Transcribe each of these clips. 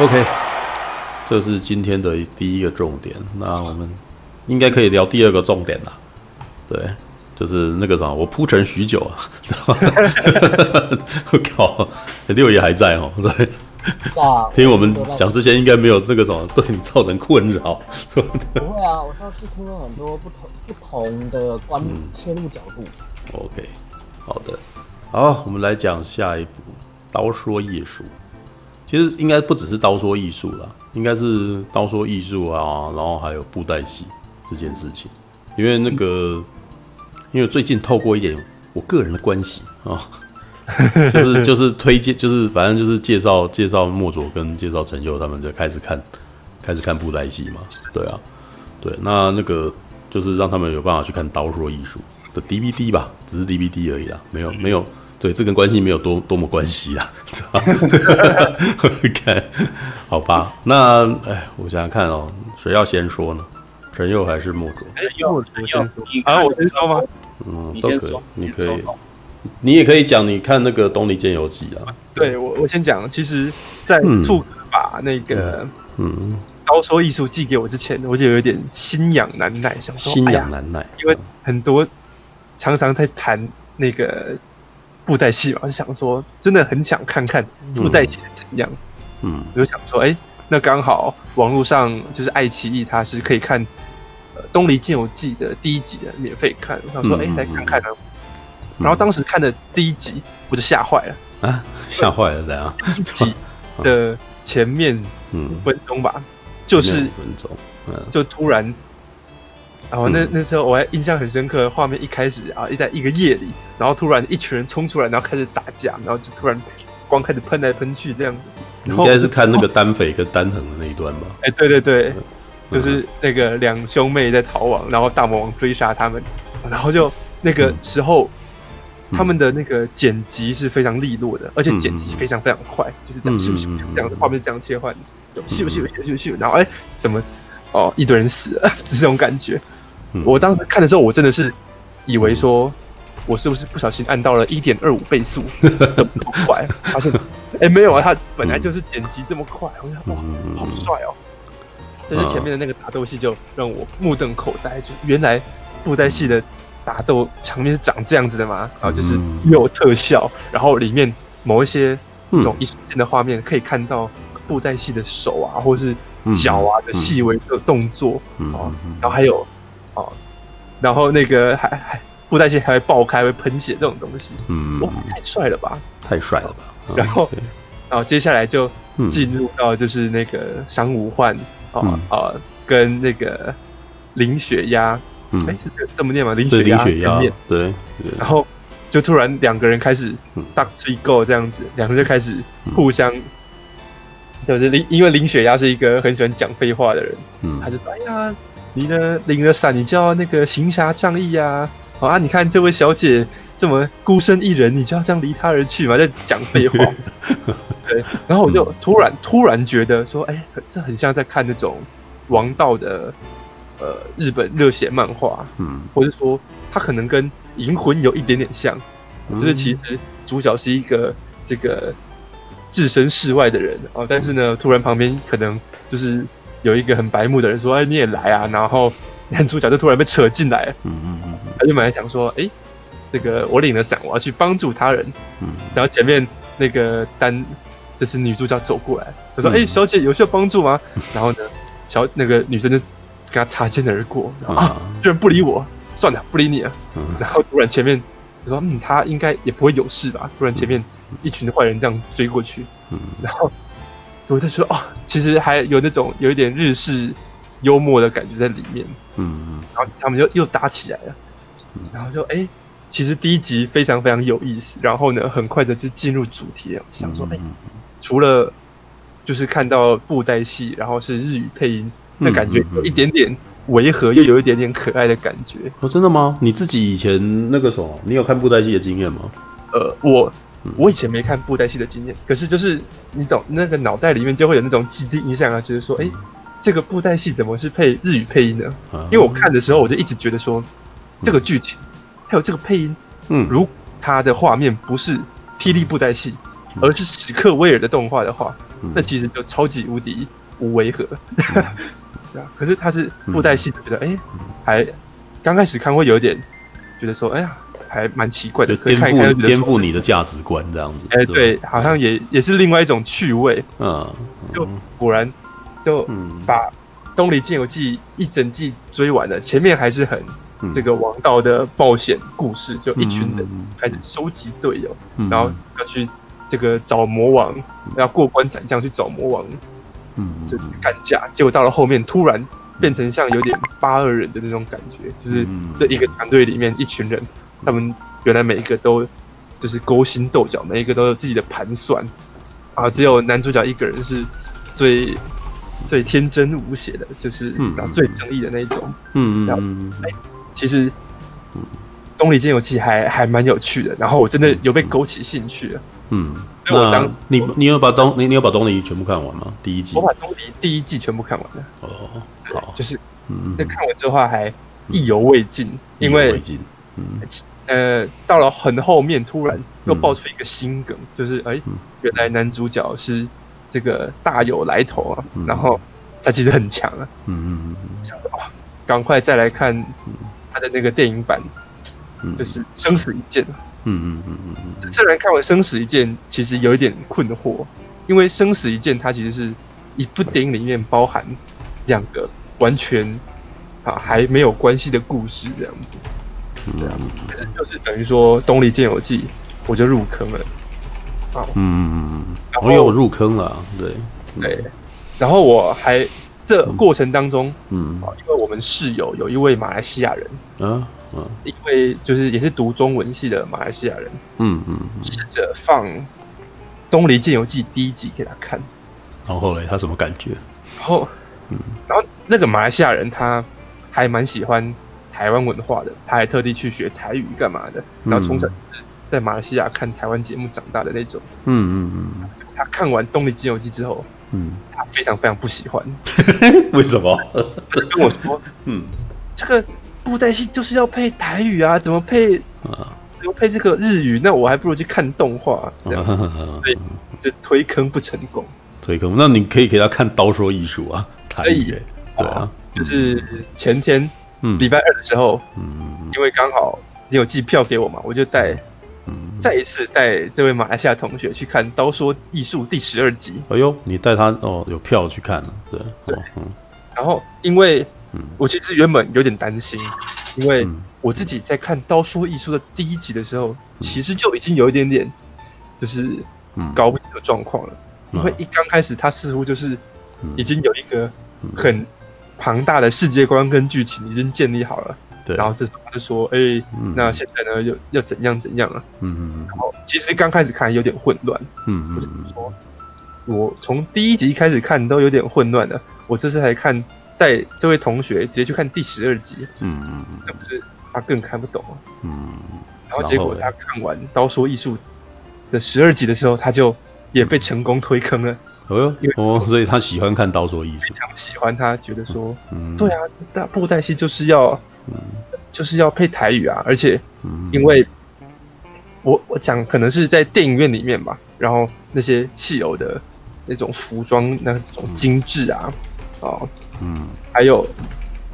OK，这是今天的第一个重点。那我们应该可以聊第二个重点了。对，就是那个啥，我铺陈许久啊？我 靠，六爷还在哦。对，听我们讲之前，应该没有那个什么对你造成困扰。不会啊，我上次听了很多不同不同的观切入角度。OK，好的，好，我们来讲下一步，刀说艺术。其实应该不只是刀说艺术啦，应该是刀说艺术啊，然后还有布袋戏这件事情。因为那个，因为最近透过一点我个人的关系啊，就是 就是推荐，就是反正就是介绍介绍莫佐跟介绍陈佑他们就开始看，开始看布袋戏嘛。对啊，对，那那个就是让他们有办法去看刀说艺术的 DVD 吧，只是 DVD 而已啦，没有没有。对，这跟关系没有多多么关系啊，知道 看，好吧，那哎，我想想看哦，谁要先说呢？陈佑还是墨佐？哎，我先说啊，我先说吗？嗯，都可以，你可以，你也可以讲。你看那个《东离剑游记》啊？对我，我先讲。其实，在兔把那个嗯高说艺术寄给我之前，我就有点心痒难耐，想说心痒难耐，因为很多常常在谈那个。布袋戏嘛，我就想说，真的很想看看布袋戏是怎样。嗯，我就想说，哎、欸，那刚好网络上就是爱奇艺，它是可以看《呃、东离剑游记》的第一集的，免费看。我想说，哎、欸，来看看呢。嗯、然后当时看的第一集，我就吓坏了啊！吓坏了，怎样？第一集的 前面五分钟吧，嗯、就是五分钟，嗯、就突然。然后那那时候我还印象很深刻，画面一开始啊，一在一个夜里，然后突然一群人冲出来，然后开始打架，然后就突然光开始喷来喷去这样子。你应该是看那个单匪跟单恒的那一段吧？哎，对对对，就是那个两兄妹在逃亡，然后大魔王追杀他们，然后就那个时候他们的那个剪辑是非常利落的，而且剪辑非常非常快，就是这样咻咻咻这样的画面这样切换，咻咻咻咻咻，然后哎怎么哦一堆人死了，是 这种感觉。我当时看的时候，我真的是以为说，我是不是不小心按到了一点二五倍速这么快？发现，哎，没有啊，他本来就是剪辑这么快。我想，哇，好帅哦！但是前面的那个打斗戏就让我目瞪口呆，就原来布袋戏的打斗场面是长这样子的吗？然后就是又有特效，然后里面某一些这种一瞬间的画面可以看到布袋戏的手啊，或是脚啊的细微的动作啊，然后还有。哦，然后那个还还布袋戏还会爆开，会喷血这种东西，嗯，哇，太帅了吧，太帅了吧。然后，然后接下来就进入到就是那个商无幻啊啊，跟那个林雪鸦，哎，是这么念吗？林雪鸭，林雪鸦，对。然后就突然两个人开始大吃一够这样子，两个人就开始互相，就是林，因为林雪鸭是一个很喜欢讲废话的人，嗯，他就说，哎呀。你呢？领了伞，你就要那个行侠仗义呀！好啊，你看这位小姐这么孤身一人，你就要这样离她而去嘛？在讲废话。对，然后我就突然、嗯、突然觉得说，哎，这很像在看那种王道的呃日本热血漫画，嗯，或者说他可能跟《银魂》有一点点像，嗯、就是其实主角是一个这个置身事外的人哦，但是呢，突然旁边可能就是。有一个很白目的人说：“哎，你也来啊！”然后男主角就突然被扯进来，嗯嗯嗯，他就本来想说：“哎，这个我领了伞，我要去帮助他人。”嗯，然后前面那个单就是女主角走过来，她说：“哎，小姐有需要帮助吗？”然后呢，小那个女生就跟他擦肩而过，啊，居然不理我，算了，不理你了。然后突然前面就说：“嗯，他应该也不会有事吧？”突然前面一群坏人这样追过去，嗯，然后。我就说哦，其实还有那种有一点日式幽默的感觉在里面，嗯嗯，然后他们就又打起来了，然后就哎，其实第一集非常非常有意思，然后呢，很快的就进入主题了，想说哎，除了就是看到布袋戏，然后是日语配音，那感觉有一点点违和，又有一点点可爱的感觉。哦，真的吗？你自己以前那个什么，你有看布袋戏的经验吗？呃，我。我以前没看布袋戏的经验，可是就是你懂那个脑袋里面就会有那种既定印象啊，就是说，哎，这个布袋戏怎么是配日语配音呢？因为我看的时候，我就一直觉得说，这个剧情还有这个配音，嗯，如它的画面不是霹雳布袋戏，而是史克威尔的动画的话，那其实就超级无敌无违和。对啊，可是他是布袋戏，觉得哎，还刚开始看会有点觉得说，哎呀，还蛮奇怪的，可以看一看颠覆你的价值观这样子。哎，对，好像也也是另外一种趣味。嗯，就果然就把《东离剑游记》一整季追完了，前面还是很这个王道的冒险故事，就一群人开始收集队友，然后要去这个找魔王，要过关斩将去找魔王。嗯，就干架，结果到了后面，突然变成像有点八二人的那种感觉，就是这一个团队里面一群人，他们原来每一个都就是勾心斗角，每一个都有自己的盘算，啊，只有男主角一个人是最最天真无邪的，就是然后最正义的那一种，嗯然后哎，其实《东离剑游记》还还蛮有趣的，然后我真的有被勾起兴趣。了。嗯，那当你你有把东你你有把东离全部看完吗？第一季？我把东离第一季全部看完了。哦，好，就是嗯，那看完之后还意犹未尽，因为嗯呃到了很后面，突然又爆出一个新梗，就是哎，原来男主角是这个大有来头啊，然后他其实很强啊，嗯嗯嗯嗯，想说哇，赶快再来看他的那个电影版，就是生死一剑。嗯嗯嗯嗯嗯，虽然看完《生死一剑》，其实有一点困惑，因为《生死一剑》它其实是一部电影里面包含两个完全啊还没有关系的故事这样子，这样子，可是就是等于说《东离剑游记》，我就入坑了。啊，嗯嗯嗯嗯，我有入坑了，对对，然后我还这过程当中，嗯，啊，因为我们室友有一位马来西亚人，嗯。嗯，因为就是也是读中文系的马来西亚人，嗯嗯，试着放《东离剑游记》第一集给他看，然后后来他什么感觉？然后，嗯，然后那个马来西亚人他还蛮喜欢台湾文化的，他还特地去学台语干嘛的，然后从小是在马来西亚看台湾节目长大的那种，嗯嗯嗯，他看完《东离剑游记》之后，嗯，他非常非常不喜欢，为什么？他跟我说，嗯，这个。布袋戏就是要配台语啊，怎么配啊？怎么配这个日语？那我还不如去看动画，这样，所以这推坑不成功。推坑？那你可以给他看《刀说艺术》啊，台语。对啊，就是前天，嗯，礼拜二的时候，嗯，因为刚好你有寄票给我嘛，我就带，嗯，再一次带这位马来西亚同学去看《刀说艺术》第十二集。哎呦，你带他哦，有票去看了，对对，嗯，然后因为。我其实原本有点担心，因为我自己在看《刀说艺术》的第一集的时候，其实就已经有一点点，就是搞不清的状况了。因为一刚开始，他似乎就是已经有一个很庞大的世界观跟剧情已经建立好了。对。然后这时候他就说：“哎，那现在呢，又要怎样怎样啊？”嗯嗯嗯。然后其实刚开始看有点混乱。嗯嗯。说，我从第一集开始看都有点混乱了。我这次还看。带这位同学直接去看第十二集，嗯嗯嗯，那不是他更看不懂啊，嗯，然后结果他看完《刀说艺术》的十二集的时候，他就也被成功推坑了。哦哦，所以他喜欢看《刀说艺术》，非常喜欢。他觉得说，嗯，对啊，大布袋戏就是要，嗯，就是要配台语啊，而且，因为我我讲可能是在电影院里面吧，然后那些戏偶的那种服装那种精致啊，哦。嗯，还有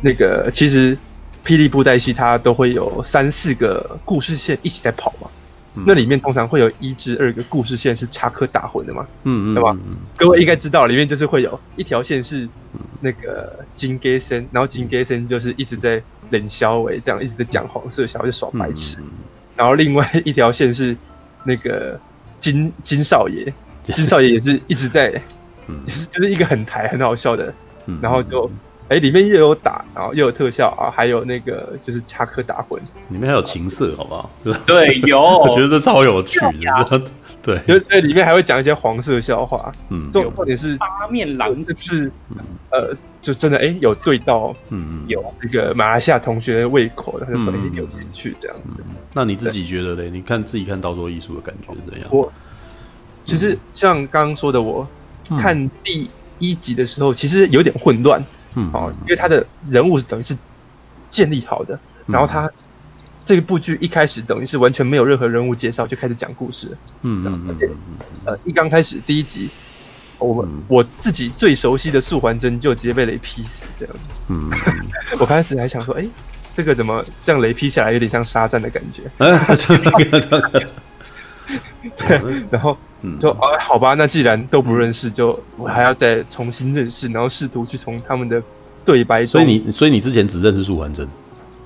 那个，其实霹雳布袋戏它都会有三四个故事线一起在跑嘛。嗯、那里面通常会有一至二个故事线是插科打诨的嘛。嗯嗯，对吧？各位应该知道，里面就是会有一条线是那个金戈森，然后金戈森就是一直在冷笑话，这样一直在讲黄色笑话，就耍白痴。嗯、然后另外一条线是那个金 金少爷，金少爷也是一直在，也 是就是一个很台很好笑的。然后就，哎，里面又有打，然后又有特效啊，还有那个就是插科打诨，里面还有情色，好不好？对，有，我觉得这超有趣的，对，就在里面还会讲一些黄色笑话，嗯，重点是八面狼是，呃，就真的哎有对到，嗯嗯，有那个马来西亚同学的胃口，他就把你扭进去这样子。那你自己觉得嘞？你看自己看刀说艺术的感觉是怎样？我其实像刚刚说的，我看第。一集的时候其实有点混乱，嗯，哦，因为他的人物是等于是建立好的，然后他这部剧一开始等于是完全没有任何人物介绍就开始讲故事，嗯，而且呃一刚开始第一集我们、嗯、我自己最熟悉的素还真就直接被雷劈死这样。嗯，我开始还想说，哎、欸，这个怎么这样雷劈下来有点像沙赞的感觉？对，然后就啊，好吧，那既然都不认识，就我还要再重新认识，然后试图去从他们的对白中。所以你，所以你之前只认识素还真？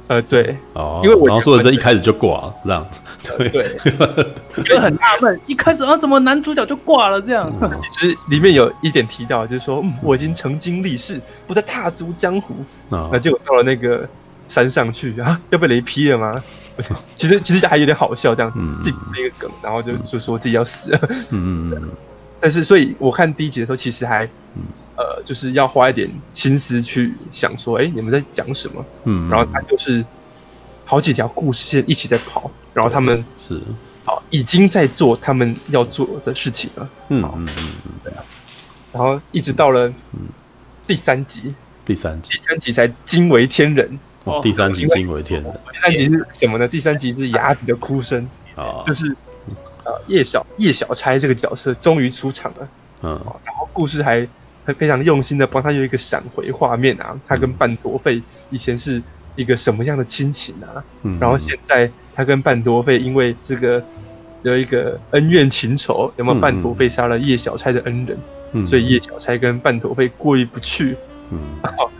呃，对，哦，因为我然后素还真一开始就挂了，这样子。对，就很纳闷，一开始啊，怎么男主角就挂了？这样。其实里面有一点提到，就是说，嗯，我已经成经立誓，不再踏足江湖。那结果到了那个山上去啊，要被雷劈了吗？其实其实还有点好笑，这样自己那个梗，然后就就说自己要死了。嗯嗯。但是，所以我看第一集的时候，其实还呃，就是要花一点心思去想说，哎，你们在讲什么？嗯。然后他就是好几条故事线一起在跑，然后他们是好已经在做他们要做的事情了。嗯嗯嗯嗯。对啊。然后一直到了第三集，第三集，第三集才惊为天人。第三集惊为天人。第三集是什么呢？第三集是鸭子的哭声啊，就是呃叶小叶小钗这个角色终于出场了。嗯，然后故事还还非常用心的帮他有一个闪回画面啊，他跟半陀废以前是一个什么样的亲情啊？嗯，然后现在他跟半陀废因为这个有一个恩怨情仇，有没有？半陀废杀了叶小钗的恩人，嗯，所以叶小钗跟半陀废过意不去。嗯。然 后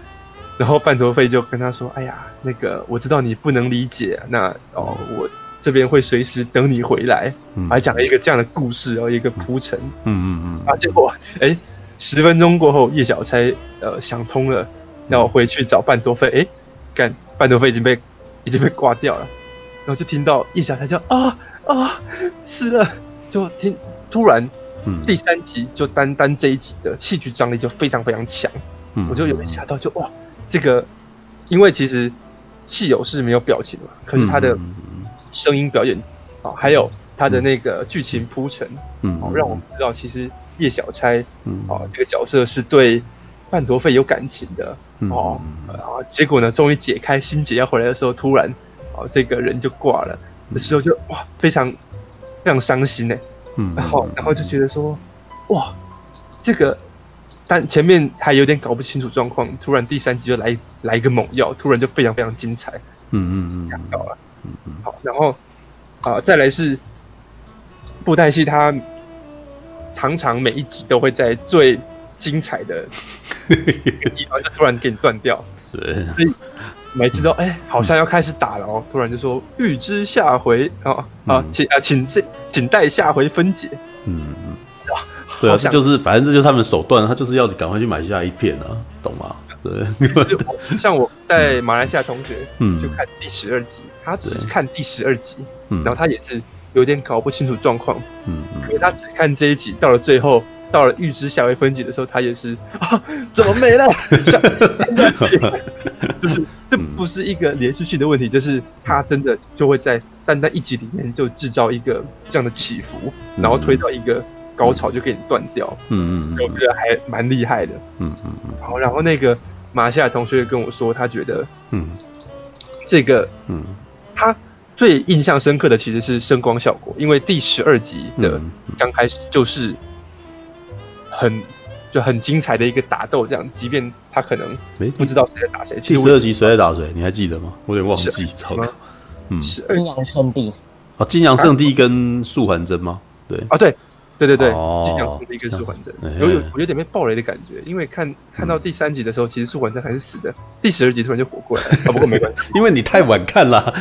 半途废就跟他说：“哎呀，那个我知道你不能理解，那哦，我这边会随时等你回来。嗯”还讲了一个这样的故事，然后一个铺陈。嗯嗯嗯。啊，结果哎，十分钟过后，叶小钗呃想通了，要回去找半途废。哎，干，半途废已经被已经被挂掉了。然后就听到叶小钗叫啊啊死了，就听突然，嗯，第三集就单单这一集的戏剧张力就非常非常强。嗯，我就有点吓到，就哇。这个，因为其实戏友是没有表情嘛，可是他的声音表演啊，还有他的那个剧情铺陈，嗯，哦，让我们知道其实叶小钗，嗯，啊，这个角色是对半陀废有感情的，哦，然后结果呢，终于解开心结要回来的时候，突然，哦，这个人就挂了的时候就，就哇，非常非常伤心呢，嗯，然后然后就觉得说，哇，这个。但前面还有点搞不清楚状况，突然第三集就来来一个猛药，突然就非常非常精彩。嗯嗯嗯，讲到了。嗯嗯。好，然后啊、呃，再来是布袋戏，它常常每一集都会在最精彩的地方就突然给你断掉。对。所以每次都哎、欸，好像要开始打了哦，突然就说预知下回啊啊，请啊请这请待下回分解。嗯嗯。对啊，这就是反正这就是他们的手段，他就是要赶快去买下一片啊，懂吗？对，像我在马来西亚同学，嗯，就看第十二集，他只看第十二集，嗯，然后他也是有点搞不清楚状况，嗯，可是他只看这一集，到了最后，到了预知下回分解的时候，他也是啊，怎么没了？就是这不是一个连续性的问题，就是他真的就会在单单一集里面就制造一个这样的起伏，然后推到一个。高潮就给你断掉，嗯嗯，我觉得还蛮厉害的，嗯嗯嗯。好，然后那个马来西亚同学跟我说，他觉得，嗯，这个，嗯，他最印象深刻的其实是声光效果，因为第十二集的刚开始就是很就很精彩的一个打斗，这样，即便他可能不知道谁在打谁。第十二集谁在打谁？你还记得吗？我有点忘记，糟糕。嗯，金阳圣地。哦，金阳圣地跟素还真吗？对，啊对。对对对，金阳圣帝跟素还真有有有点被暴雷的感觉，因为看看到第三集的时候，其实素还真还是死的，第十二集突然就活过来了。啊，不过没关系，因为你太晚看了。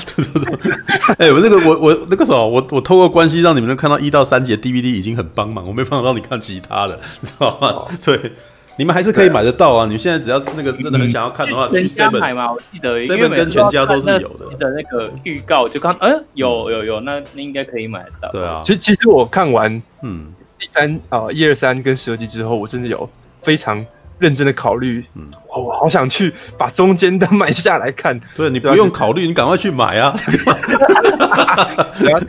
哎，我那个我我那个时候我我透过关系让你们能看到一到三集的 DVD 已经很帮忙，我没办法让你看其他的，知道吗？对，你们还是可以买得到啊。你们现在只要那个真的很想要看的话，去 Seven 买嘛。我记得 Seven 跟全家都是有的。的那个预告就刚，嗯，有有有，那那应该可以买得到。对啊，其实其实我看完，嗯。第三啊，一二三跟十二集之后，我真的有非常认真的考虑，嗯，我好想去把中间的买下来看。对，你不用考虑，你赶快去买啊！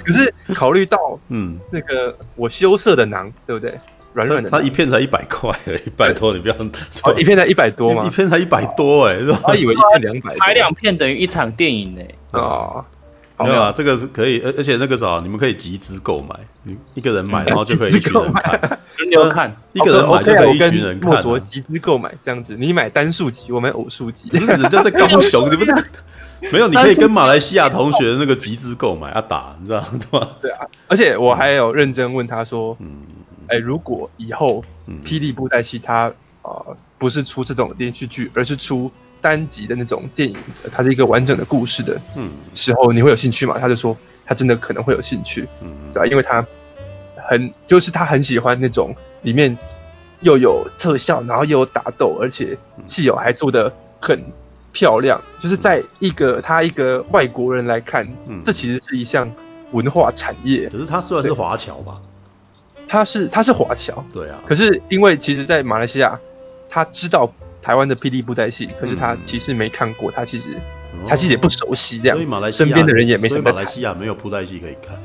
可是考虑到，嗯，那个我羞涩的囊，对不对？软软的，它一片才一百块，一百多，你不要。哦，一片才一百多吗？一片才一百多，哎，他以为一片两百，买两片等于一场电影呢。啊。没有啊，这个是可以，而而且那个啥，你们可以集资购买，你一个人买，然后就可以一群人看，轮流看，一个人买就可以一群人看。墨卓集资购买这样子，你买单数集，我买偶数集。不是人家在高雄，你不是 没有？你可以跟马来西亚同学那个集资购买啊打，你知道吗？对啊，而且我还有认真问他说，嗯，哎，如果以后霹雳布袋戏它啊不是出这种连续剧，而是出。单集的那种电影，它是一个完整的故事的，嗯，时候你会有兴趣吗？他就说他真的可能会有兴趣，嗯，对吧？因为他很就是他很喜欢那种里面又有特效，然后又有打斗，而且戏友还做的很漂亮。就是在一个他一个外国人来看，嗯，这其实是一项文化产业。可是他虽然是华侨吧，他是他是华侨，对啊。可是因为其实，在马来西亚，他知道。台湾的霹雳布袋戏，可是他其实没看过，他其实他其实也不熟悉这样，所以马来西亚身边的人也没什么。马来西亚没有布袋戏可以看，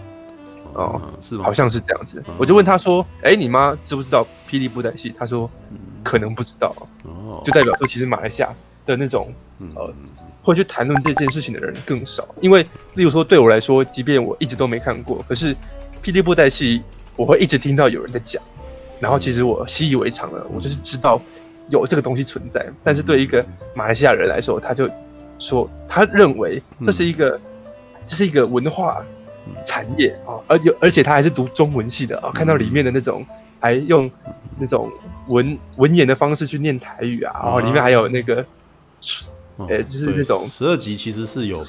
哦，是吗？好像是这样子。我就问他说：“哎，你妈知不知道霹雳布袋戏？”他说：“可能不知道。”哦，就代表说，其实马来西亚的那种呃，会去谈论这件事情的人更少。因为，例如说，对我来说，即便我一直都没看过，可是霹雳布袋戏，我会一直听到有人在讲，然后其实我习以为常了，我就是知道。有这个东西存在，但是对一个马来西亚人来说，他就说他认为这是一个，嗯、这是一个文化产业啊，而有而且他还是读中文系的啊，看到里面的那种还用那种文文言的方式去念台语啊，然后里面还有那个，呃、嗯，就是那种十二集其实是有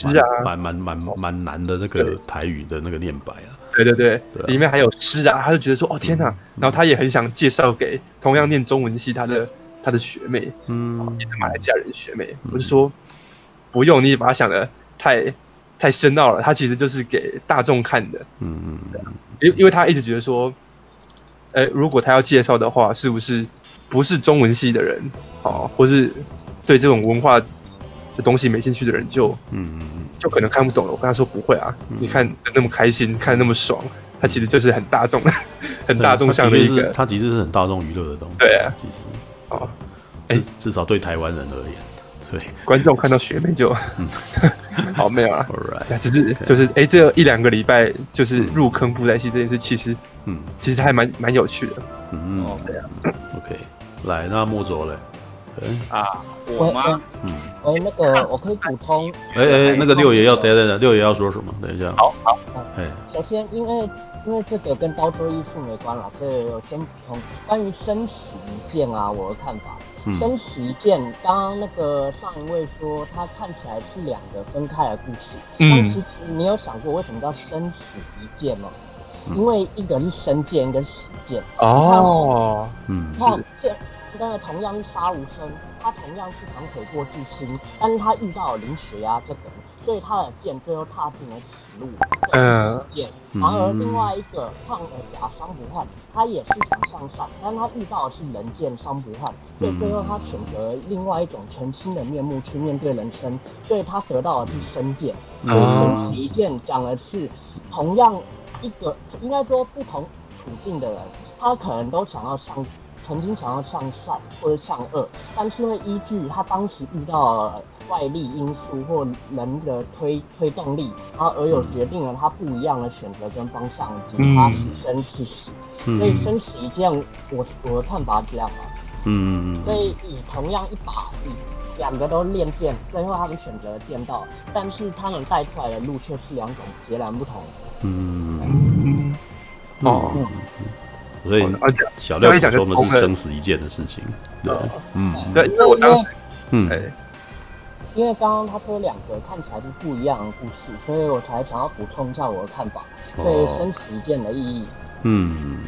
蛮蛮蛮蛮蛮难的那个台语的那个念白啊，对对对，里面还有诗啊，他就觉得说哦天哪，然后他也很想介绍给同样念中文系他的。他的学妹，嗯，也是马来西亚人学妹。我就说，不用你把他想的太太深奥了，他其实就是给大众看的，嗯嗯，因因为他一直觉得说，哎，如果他要介绍的话，是不是不是中文系的人，哦，或是对这种文化的东西没兴趣的人就，嗯嗯嗯，就可能看不懂了。我跟他说不会啊，你看那么开心，看那么爽，他其实就是很大众，很大众向的一个，他其实是很大众娱乐的东西，对啊，其实。哦，哎，至少对台湾人而言，对。观众看到学妹就，嗯，好没有 啊，Alright，只是就是哎，这一两个礼拜就是入坑布袋戏这件事，其实，嗯，其实还蛮蛮有趣的，嗯，对啊，OK，来，那莫卓嘞，啊，我吗？嗯，哎，那个我可以补充，哎哎，那个六爷要等等等，六爷要说什么？等一下，好好，哎，首先因为。因为这个跟刀车艺术没关了，所以我先补充关于生死一剑啊，我的看法。嗯、生死一剑，刚刚那个上一位说他看起来是两个分开的故事，嗯，但其实你有想过为什么叫生死一剑吗？嗯、因为一个是生剑，一个是死剑。哦，嗯，看剑，但是同样是杀无生，他同样是长腿过巨星，但是他遇到了林雪啊这个。所以他的剑最后踏进了死路，嗯，剑。然而另外一个胖的假伤不换，他也是想向上，但他遇到的是人剑伤不换，所以最后他选择另外一种全新的面目去面对人生，所以他得到的是生剑。所以生死一剑讲的是同样一个，应该说不同处境的人，他可能都想要向，曾经想要向善或者向恶，但是会依据他当时遇到了。外力因素或人的推推动力，然后而有决定了他不一样的选择跟方向，以及他是生是死。嗯、所以生死一剑，我我的看法是这样嘛。嗯。所以以同样一把，以两个都练剑，最后他们选择了剑道，但是他们带出来的路却是两种截然不同的。嗯。哦。所以小廖讲说我们是生死一剑的事情。对。嗯。对，因为我当时，嗯。因为刚刚他说两个看起来是不一样的故事，所以我才想要补充一下我的看法，对生死一剑的意义。嗯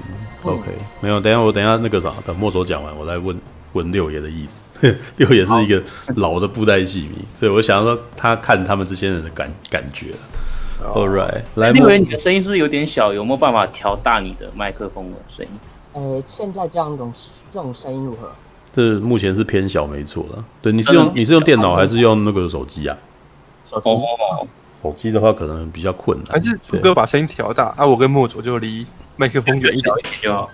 ，OK，没有，等下我等下那个啥，等墨手讲完，我再问问六爷的意思。六爷是一个老的布袋戏迷，所以我想要说他看他们这些人的感感觉。All right，来，因为，你的声音是有点小，有没有办法调大你的麦克风的声音？呃，现在这样一种这种声音如何？这目前是偏小，没错了。对，你是用你是用电脑还是用那个手机啊？手机。手机的话可能比较困难。还是朱哥把声音调大啊？我跟墨卓就离麦克风远一点就好。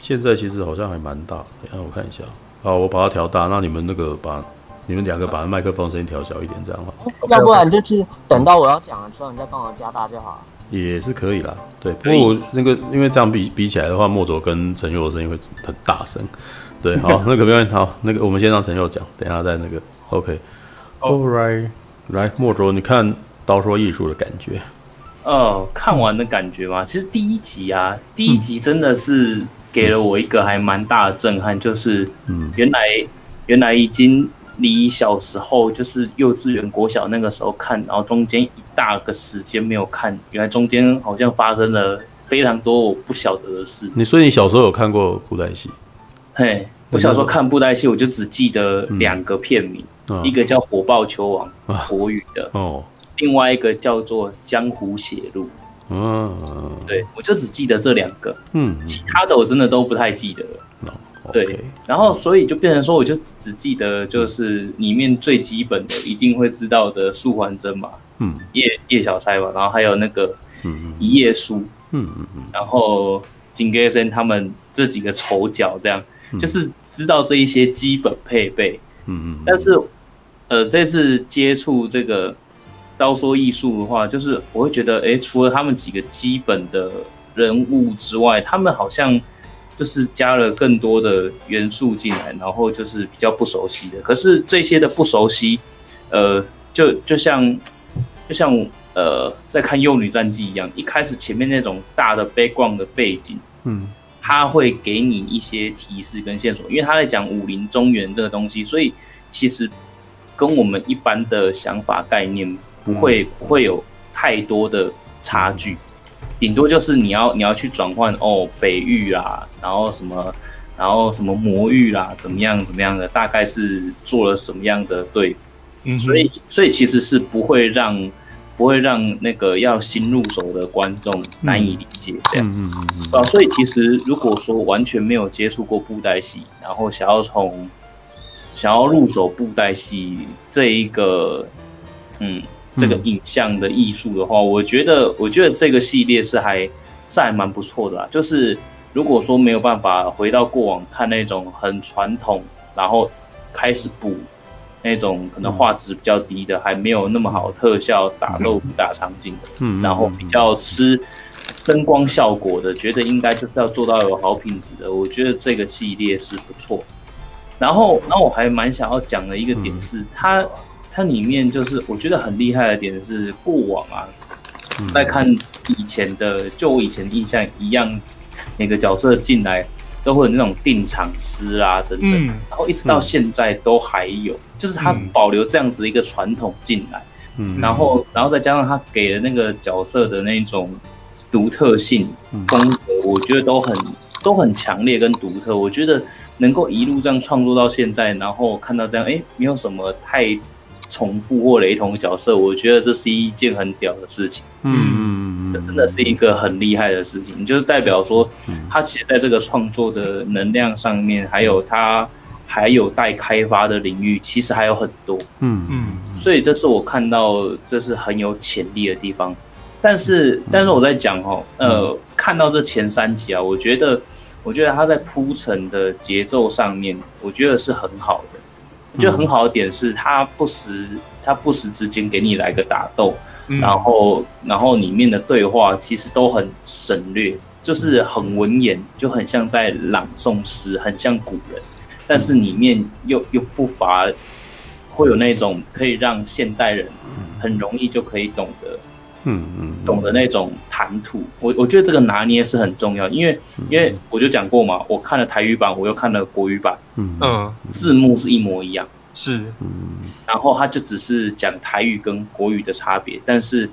现在其实好像还蛮大。等下我看一下。好，我把它调大。那你们那个把你们两个把麦克风声音调小一点，这样好。要不然就是等到我要讲的时候，你再帮我加大就好。也是可以啦，对。不过我那个，因为这样比比起来的话，莫卓跟陈佑的声音会很大声。对，好，那个没问题。好，那个我们先让陈佑讲，等一下再那个。OK。All right，来，莫卓，你看刀说艺术的感觉。哦，看完的感觉嘛，其实第一集啊，第一集真的是给了我一个还蛮大的震撼，就是，嗯，原来原来已经。离小时候就是幼稚园、国小那个时候看，然后中间一大个时间没有看，原来中间好像发生了非常多我不晓得的事。你说你小时候有看过布袋戏？嘿，我小时候看布袋戏，我就只记得两个片名，嗯、一个叫《火爆球王》啊，国语的哦，另外一个叫做《江湖血路》。嗯，对，我就只记得这两个，嗯，其他的我真的都不太记得了。对，Okay. 然后所以就变成说，我就只记得就是里面最基本的一定会知道的素还真嘛，嗯，叶叶小钗嘛，然后还有那个一页书，嗯嗯嗯，然后金戈森他们这几个丑角，这样、嗯、就是知道这一些基本配备，嗯嗯，但是呃这次接触这个刀说艺术的话，就是我会觉得，哎，除了他们几个基本的人物之外，他们好像。就是加了更多的元素进来，然后就是比较不熟悉的。可是这些的不熟悉，呃，就就像就像呃，在看《幼女战记》一样，一开始前面那种大的 background 的背景，嗯，他会给你一些提示跟线索，因为他在讲武林中原这个东西，所以其实跟我们一般的想法概念不会、嗯、不会有太多的差距。顶多就是你要你要去转换哦，北域啊，然后什么，然后什么魔域啦，怎么样怎么样的，大概是做了什么样的对，嗯，所以所以其实是不会让不会让那个要新入手的观众难以理解这样，嗯嗯嗯，啊，所以其实如果说完全没有接触过布袋戏，然后想要从想要入手布袋戏这一个，嗯。这个影像的艺术的话，我觉得，我觉得这个系列是还是还蛮不错的啦。就是如果说没有办法回到过往看那种很传统，然后开始补那种可能画质比较低的，还没有那么好特效打斗打场景的，嗯，然后比较吃灯光效果的，觉得应该就是要做到有好品质的。我觉得这个系列是不错。然后，然后我还蛮想要讲的一个点是，它。它里面就是我觉得很厉害的点是过往啊，在看以前的，就我以前的印象一样，每个角色进来都会有那种定场诗啊等等，然后一直到现在都还有，就是它是保留这样子的一个传统进来，然后然后再加上他给的那个角色的那种独特性风格，我觉得都很都很强烈跟独特，我觉得能够一路这样创作到现在，然后看到这样，哎，没有什么太。重复或雷同的角色，我觉得这是一件很屌的事情。嗯嗯嗯，这真的是一个很厉害的事情，就是代表说，他其实在这个创作的能量上面，还有他还有待开发的领域，其实还有很多。嗯嗯，所以这是我看到这是很有潜力的地方。但是，但是我在讲哦，呃，看到这前三集啊，我觉得，我觉得他在铺陈的节奏上面，我觉得是很好的。我觉得很好的点是，他不时他不时之间给你来个打斗，嗯、然后然后里面的对话其实都很省略，就是很文言，就很像在朗诵诗，很像古人，但是里面又又不乏会有那种可以让现代人很容易就可以懂得。嗯嗯，懂得那种谈吐，我我觉得这个拿捏是很重要，因为因为我就讲过嘛，我看了台语版，我又看了国语版，嗯，字幕是一模一样，是，嗯，然后他就只是讲台语跟国语的差别，但是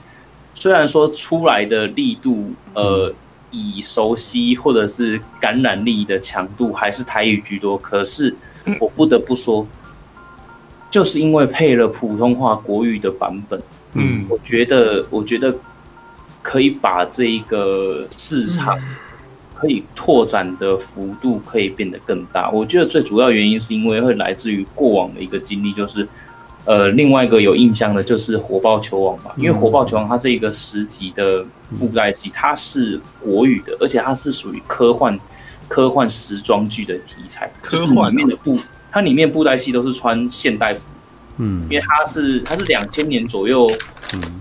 虽然说出来的力度，呃，以熟悉或者是感染力的强度还是台语居多，可是我不得不说，就是因为配了普通话国语的版本。嗯，我觉得，我觉得可以把这一个市场可以拓展的幅度可以变得更大。我觉得最主要原因是因为会来自于过往的一个经历，就是呃，另外一个有印象的就是《火爆球王》吧，因为《火爆球王》它这一个十集的布袋戏，它是国语的，而且它是属于科幻科幻时装剧的题材，科幻里面的布，它里面布袋戏都是穿现代服。嗯，因为它是它是两千年左右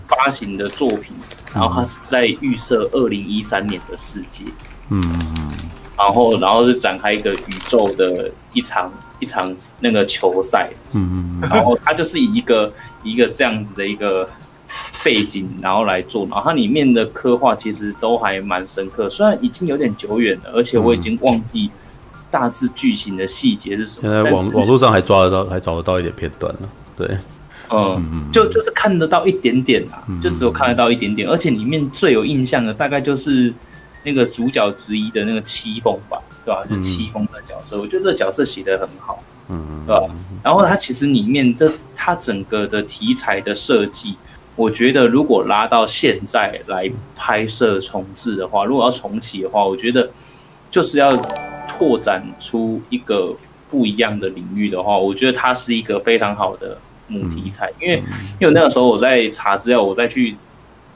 发行的作品，然后它是在预设二零一三年的世界，嗯，然后然后是展开一个宇宙的一场一场那个球赛，嗯，然后它就是以一个一个这样子的一个。背景，然后来做，然后它里面的刻画其实都还蛮深刻，虽然已经有点久远了，而且我已经忘记大致剧情的细节是什么。现在网网络上还抓得到，还找得到一点片段了。对，嗯，嗯就就是看得到一点点啊，就只有看得到一点点，而且里面最有印象的大概就是那个主角之一的那个戚风吧，对吧？就戚风的角色，我觉得这个角色写的很好，嗯，对吧？然后它其实里面这它整个的题材的设计。我觉得如果拉到现在来拍摄重置的话，如果要重启的话，我觉得就是要拓展出一个不一样的领域的话，我觉得它是一个非常好的母题材。因为因为那个时候我在查资料，我在去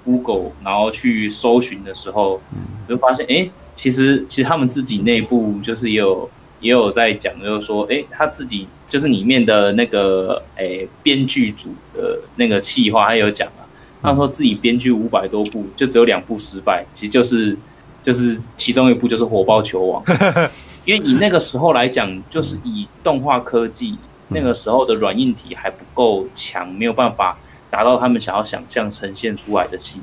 Google 然后去搜寻的时候，我就发现，哎，其实其实他们自己内部就是也有也有在讲，就是说，哎，他自己。就是里面的那个诶，编剧组的那个企划，他有讲啊，他说自己编剧五百多部，就只有两部失败，其实就是就是其中一部就是《火爆球王》，因为以那个时候来讲，就是以动画科技那个时候的软硬体还不够强，没有办法达到他们想要想象呈现出来的戏，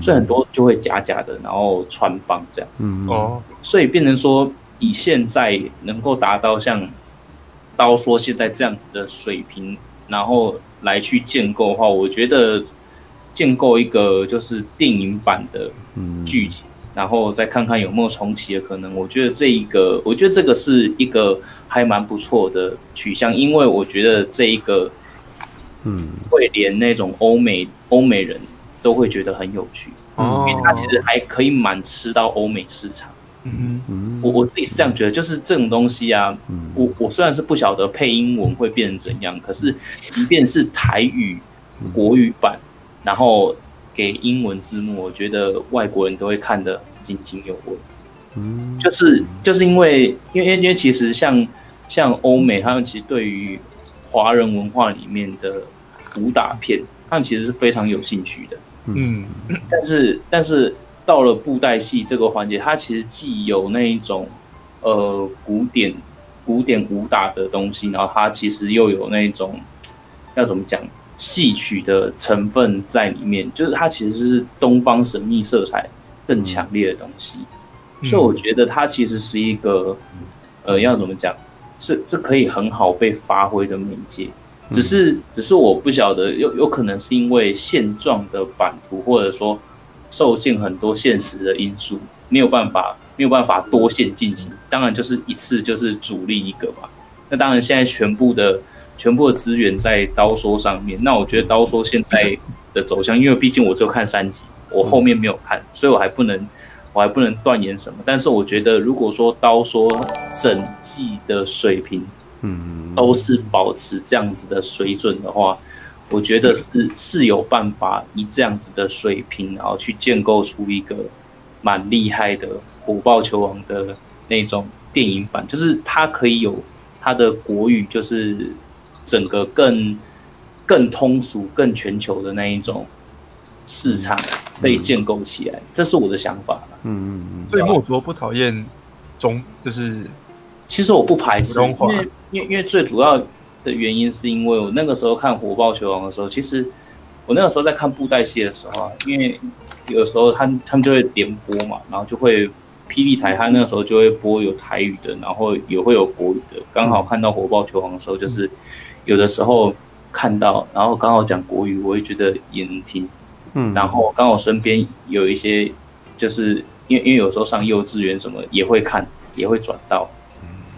所以很多就会假假的，然后穿帮这样，嗯。哦，所以变成说以现在能够达到像。刀说现在这样子的水平，然后来去建构的话，我觉得建构一个就是电影版的剧情，嗯、然后再看看有没有重启的可能。我觉得这一个，我觉得这个是一个还蛮不错的取向，因为我觉得这一个，嗯，会连那种欧美欧美人都会觉得很有趣，哦、因为它其实还可以蛮吃到欧美市场。嗯嗯，我我自己是这样觉得，就是这种东西啊，我我虽然是不晓得配英文会变成怎样，可是即便是台语国语版，然后给英文字幕，我觉得外国人都会看得津津有味。嗯，就是就是因为因为因为其实像像欧美，他们其实对于华人文化里面的武打片，他们其实是非常有兴趣的。嗯，但是但是。到了布袋戏这个环节，它其实既有那一种，呃，古典古典武打的东西，然后它其实又有那一种要怎么讲戏曲的成分在里面，就是它其实是东方神秘色彩更强烈的东西，嗯、所以我觉得它其实是一个，呃，要怎么讲，是是可以很好被发挥的媒介，只是只是我不晓得有有可能是因为现状的版图，或者说。受限很多现实的因素，没有办法，没有办法多线进行。当然就是一次就是主力一个嘛。那当然现在全部的全部的资源在刀说上面。那我觉得刀说现在的走向，因为毕竟我只有看三集，我后面没有看，所以我还不能我还不能断言什么。但是我觉得，如果说刀说整季的水平，嗯，都是保持这样子的水准的话。我觉得是是有办法以这样子的水平，然后去建构出一个蛮厉害的《火爆球王》的那种电影版，就是它可以有它的国语，就是整个更更通俗、更全球的那一种市场被建构起来，这是我的想法。嗯嗯嗯。所以莫卓不讨厌中，就是其实我不排斥，因为因为因为最主要。的原因是因为我那个时候看《火爆球王》的时候，其实我那个时候在看布袋戏的时候啊，因为有时候他他们就会连播嘛，然后就会霹雳台，他那个时候就会播有台语的，然后也会有国语的。刚好看到《火爆球王》的时候，就是有的时候看到，然后刚好讲国语，我会觉得也能听。嗯，然后刚好身边有一些，就是因为因为有时候上幼稚园什么也会看，也会转到。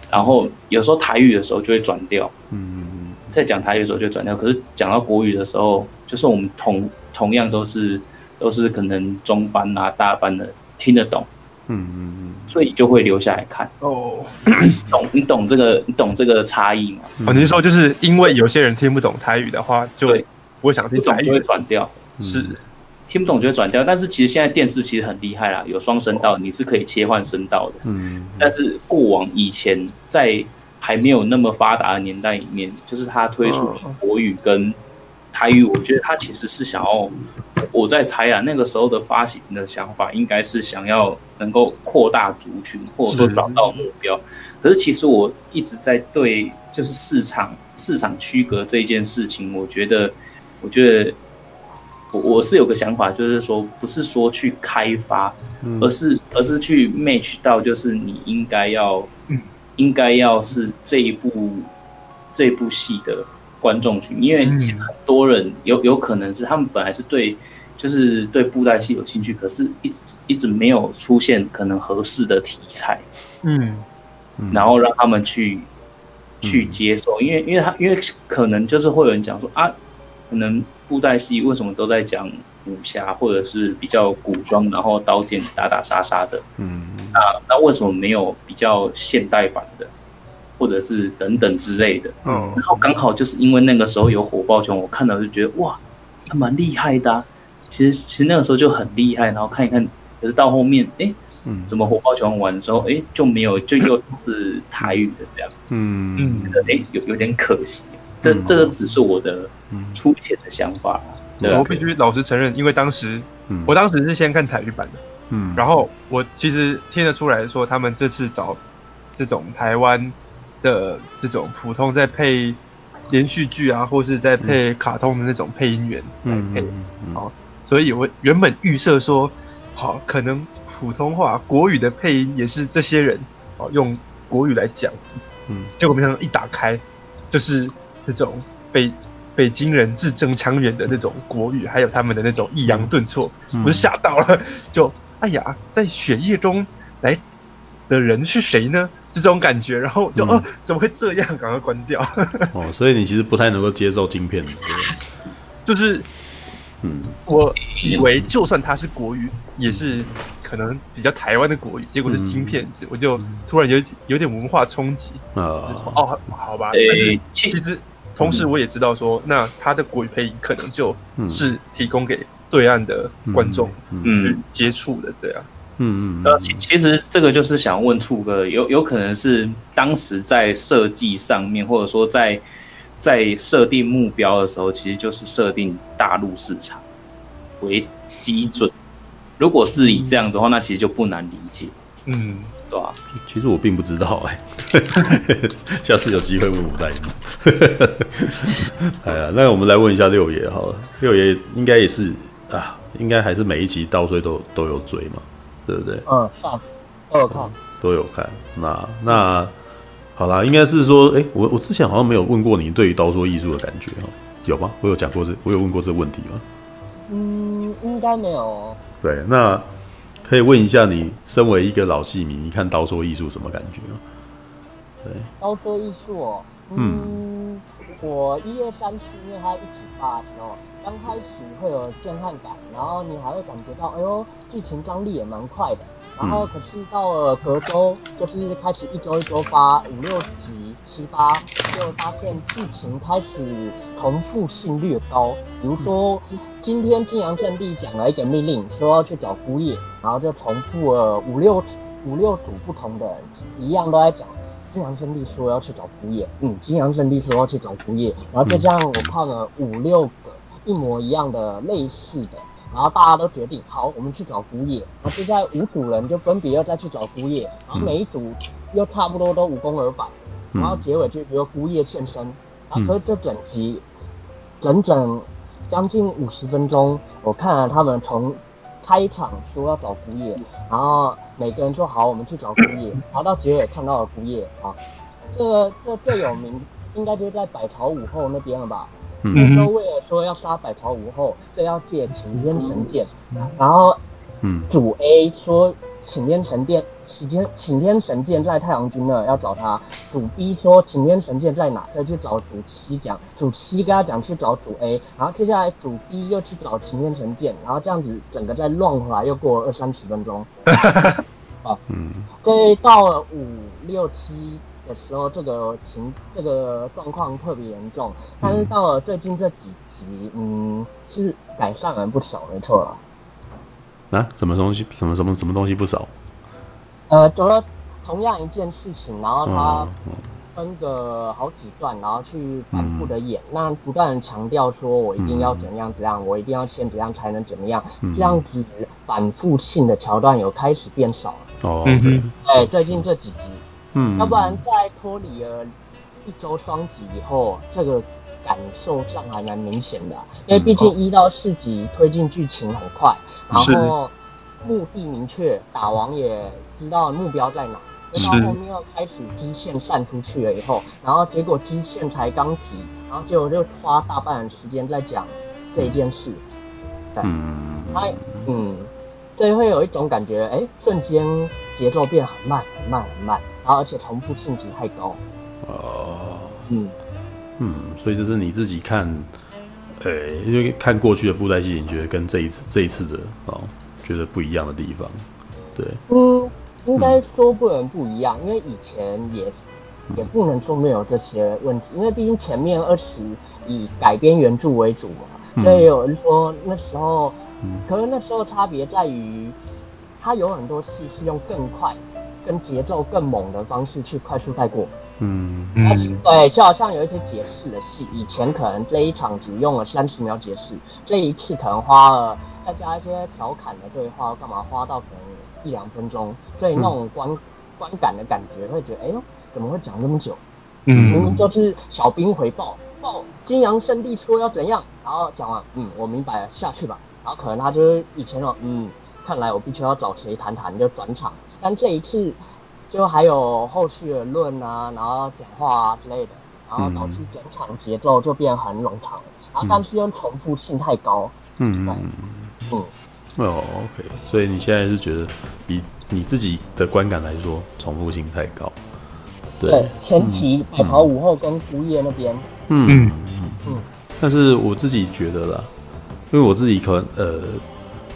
然后有时候台语的时候就会转掉，嗯，在讲台语的时候就转掉。可是讲到国语的时候，就是我们同同样都是都是可能中班啊大班的听得懂，嗯嗯嗯，所以就会留下来看。哦，懂你懂这个你懂这个差异吗？哦，你是说就是因为有些人听不懂台语的话，就不会想听台语，就会转掉，是。听不懂就会转掉，但是其实现在电视其实很厉害啦，有双声道，你是可以切换声道的。嗯，但是过往以前在还没有那么发达的年代里面，就是他推出国语跟台语，我觉得他其实是想要，我在猜啊，那个时候的发行的想法应该是想要能够扩大族群，或者说找到目标。可是其实我一直在对，就是市场市场区隔这件事情，我觉得，我觉得。我我是有个想法，就是说，不是说去开发，嗯、而是而是去 match 到，就是你应该要，嗯、应该要是这一部这一部戏的观众群，因为很多人有有可能是他们本来是对，就是对布袋戏有兴趣，可是一直一直没有出现可能合适的题材，嗯，然后让他们去去接受，因为因为他因为可能就是会有人讲说啊，可能。布袋戏为什么都在讲武侠，或者是比较古装，然后刀剑打打杀杀的？嗯，那那为什么没有比较现代版的，或者是等等之类的？嗯，然后刚好就是因为那个时候有火爆拳，我看到就觉得哇，他蛮厉害的啊。其实其实那个时候就很厉害，然后看一看，可是到后面，哎，怎么火爆拳完之后，哎，就没有，就又是台语的这样。嗯。嗯，哎，有有点可惜。这这个只是我的粗浅的想法，对，我必须老实承认，因为当时，我当时是先看台语版的，嗯，然后我其实听得出来说，他们这次找这种台湾的这种普通在配连续剧啊，或是在配卡通的那种配音员来配，好，所以我原本预设说，好，可能普通话国语的配音也是这些人，哦，用国语来讲，嗯，结果没想到一打开就是。那种北北京人字正腔圆的那种国语，还有他们的那种抑扬顿挫，嗯、我就吓到了。就哎呀，在血液中来的人是谁呢？就这种感觉，然后就、嗯、哦，怎么会这样？赶快关掉。哦，所以你其实不太能够接受晶片，就是，嗯，我以为就算它是国语，也是可能比较台湾的国语，结果是晶片子，嗯、我就突然有有点文化冲击啊。哦，好吧，欸、其实。同时，我也知道说，那他的国语配音可能就是提供给对岸的观众去接触的，对啊，嗯嗯。呃，其其实这个就是想问处哥，有有可能是当时在设计上面，或者说在在设定目标的时候，其实就是设定大陆市场为基准。如果是以这样子的话，那其实就不难理解。嗯。对啊，其实我并不知道哎、欸，下次有机会问我代理。哎呀，那我们来问一下六爷好了，六爷应该也是啊，应该还是每一集倒追都都有追嘛，对不对？嗯，上都有看，都有看。那那好啦，应该是说，哎、欸，我我之前好像没有问过你对于刀说艺术的感觉哈，有吗？我有讲过这，我有问过这个问题吗？嗯，应该没有。对，那。可以问一下你，身为一个老戏迷，你看刀说艺术什么感觉？对，刀说艺术哦，嗯，嗯我一二三四，因为他一起发的时候，刚开始会有震撼感，然后你还会感觉到，哎呦，剧情张力也蛮快的。然后可是到了隔周，就是开始一周一周发五六集、七八，就发现剧情开始重复性略高。比如说，今天金阳圣地讲了一个命令，说要去找姑爷，然后就重复了五六五六组不同的人，一样都在讲金阳圣地说要去找姑爷，嗯，金阳圣地说要去找姑爷，然后就这样我看了五六个一模一样的类似的。然后大家都决定好，我们去找姑爷。然后现在五组人就分别要再去找姑爷，然后每一组又差不多都无功而返。然后结尾就由姑爷现身。然后这整集整整将近五十分钟，我看了他们从开场说要找姑爷，然后每个人说好，我们去找姑爷。然后到结尾看到了姑爷啊，这这最有名应该就是在百朝武后那边了吧。那时候为了说要杀百朝武后，所以要借擎天神剑，然后，嗯，主 A 说擎天神剑，擎天擎天神剑在太阳君那要找他，主 B 说擎天神剑在哪，可以去找主七讲，主七跟他讲去找主 A，然后接下来主 B 又去找擎天神剑，然后这样子整个再乱回来，又过了二三十分钟，啊，嗯，所以到了五六七。的时候，这个情这个状况特别严重，但是到了最近这几集，嗯，是改善了不少，没错了。啊？什么东西？什么什么什么东西不少？呃，就说同样一件事情，然后他分个好几段，然后去反复的演，嗯、那不断强调说我一定要怎样怎样，嗯、我一定要先怎样才能怎么样，嗯、这样子反复性的桥段有开始变少了。哦，对，哎，最近这几集，嗯，要不然在脱离了一周双集以后，这个感受上还蛮明显的，因为毕竟一到四级推进剧情很快，嗯、然后目的明确，打王也知道目标在哪。到后面又开始支线散出去了以后，然后结果支线才刚提，然后结果就花大半时间在讲这一件事。对，嗯，他嗯，所以会有一种感觉，哎，瞬间节奏变很慢很慢很慢，而且重复性质太高。哦，嗯。嗯，所以这是你自己看，哎，因为看过去的布袋戏，你觉得跟这一次这一次的哦，觉得不一样的地方，对，嗯。应该说不能不一样，因为以前也也不能说没有这些问题，因为毕竟前面二十以改编原著为主嘛，所以有人说那时候，可是那时候差别在于，它有很多戏是用更快、跟节奏更猛的方式去快速带过。嗯嗯，对，就好像有一些解释的戏，以前可能这一场只用了三十秒解释，这一次可能花了再加一些调侃的对话，干嘛花到可能。一两分钟，所以那种观、嗯、观感的感觉会觉得，哎呦，怎么会讲那么久？嗯，明明就是小兵回报，报金阳圣地说要怎样，然后讲完，嗯，我明白了，下去吧。然后可能他就是以前说，嗯，看来我必须要找谁谈谈，就转场。但这一次就还有后续的论啊，然后讲话啊之类的，然后导致整场节奏就变很冗长，然后但是又重复性太高。嗯。嗯嗯。哦，OK，所以你现在是觉得比你自己的观感来说重复性太高，对，对前期白袍五后跟姑夜那边，嗯。嗯。嗯，但是我自己觉得啦，因为我自己可能呃，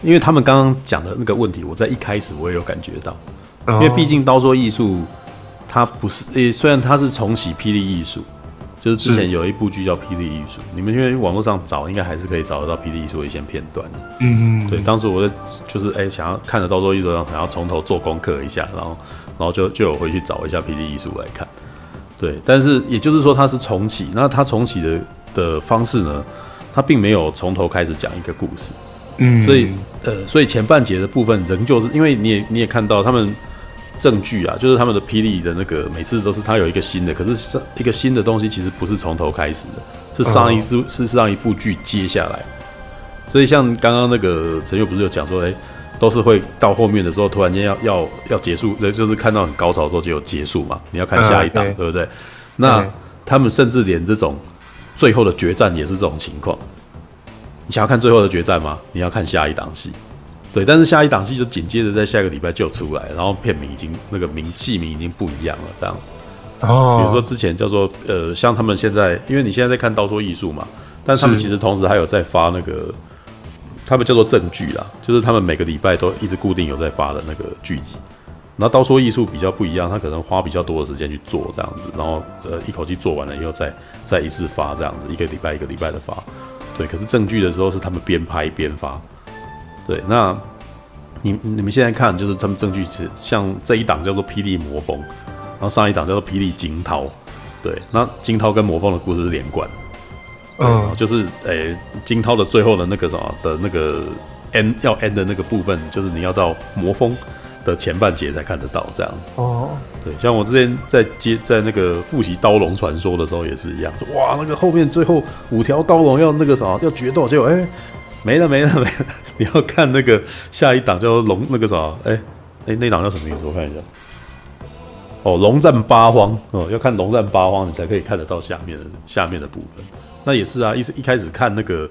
因为他们刚刚讲的那个问题，我在一开始我也有感觉到，因为毕竟刀说艺术，它不是，诶，虽然它是重启霹雳艺术。就是之前有一部剧叫《霹雳艺术》，你们因为网络上找，应该还是可以找得到《霹雳艺术》的一些片段。嗯嗯，对，当时我在就是哎、欸，想要看着刀说艺术，想要从头做功课一下，然后然后就就有回去找一下《霹雳艺术》来看。对，但是也就是说它是重启，那它重启的的方式呢，它并没有从头开始讲一个故事。嗯，所以呃，所以前半节的部分仍旧是因为你也你也看到他们。证据啊，就是他们的霹雳的那个，每次都是他有一个新的，可是上一个新的东西其实不是从头开始的，是上一次是上一部剧接下来。所以像刚刚那个陈佑不是有讲说，哎、欸，都是会到后面的时候，突然间要要要结束，就是看到很高潮的时候就有结束嘛，你要看下一档，对不对？那他们甚至连这种最后的决战也是这种情况。你想要看最后的决战吗？你要看下一档戏。对，但是下一档戏就紧接着在下个礼拜就出来，然后片名已经那个名戏名已经不一样了，这样。哦。比如说之前叫做呃，像他们现在，因为你现在在看《刀说艺术》嘛，但他们其实同时还有在发那个，他们叫做正剧啦，就是他们每个礼拜都一直固定有在发的那个剧集。然后《刀说艺术》比较不一样，他可能花比较多的时间去做这样子，然后呃一口气做完了以后再再一次发这样子，一个礼拜一个礼拜的发。对，可是证据的时候是他们边拍边发。对，那你你们现在看，就是他们证据是像这一档叫做《霹雳魔风》，然后上一档叫做《霹雳惊涛》。对，那惊涛跟魔风的故事是连贯，嗯，就是诶，惊涛的最后的那个什么的那个 end 要 end 的那个部分，就是你要到魔风的前半节才看得到这样子。哦，对，像我之前在接在那个复习刀龙传说的时候也是一样，哇，那个后面最后五条刀龙要那个啥要决斗，结果哎。没了没了没了！你要看那个下一档叫龙那个啥？哎哎，那档叫什么名字？我看一下。哦，龙战八荒哦，要看龙战八荒，你才可以看得到下面的下面的部分。那也是啊，一一开始看那个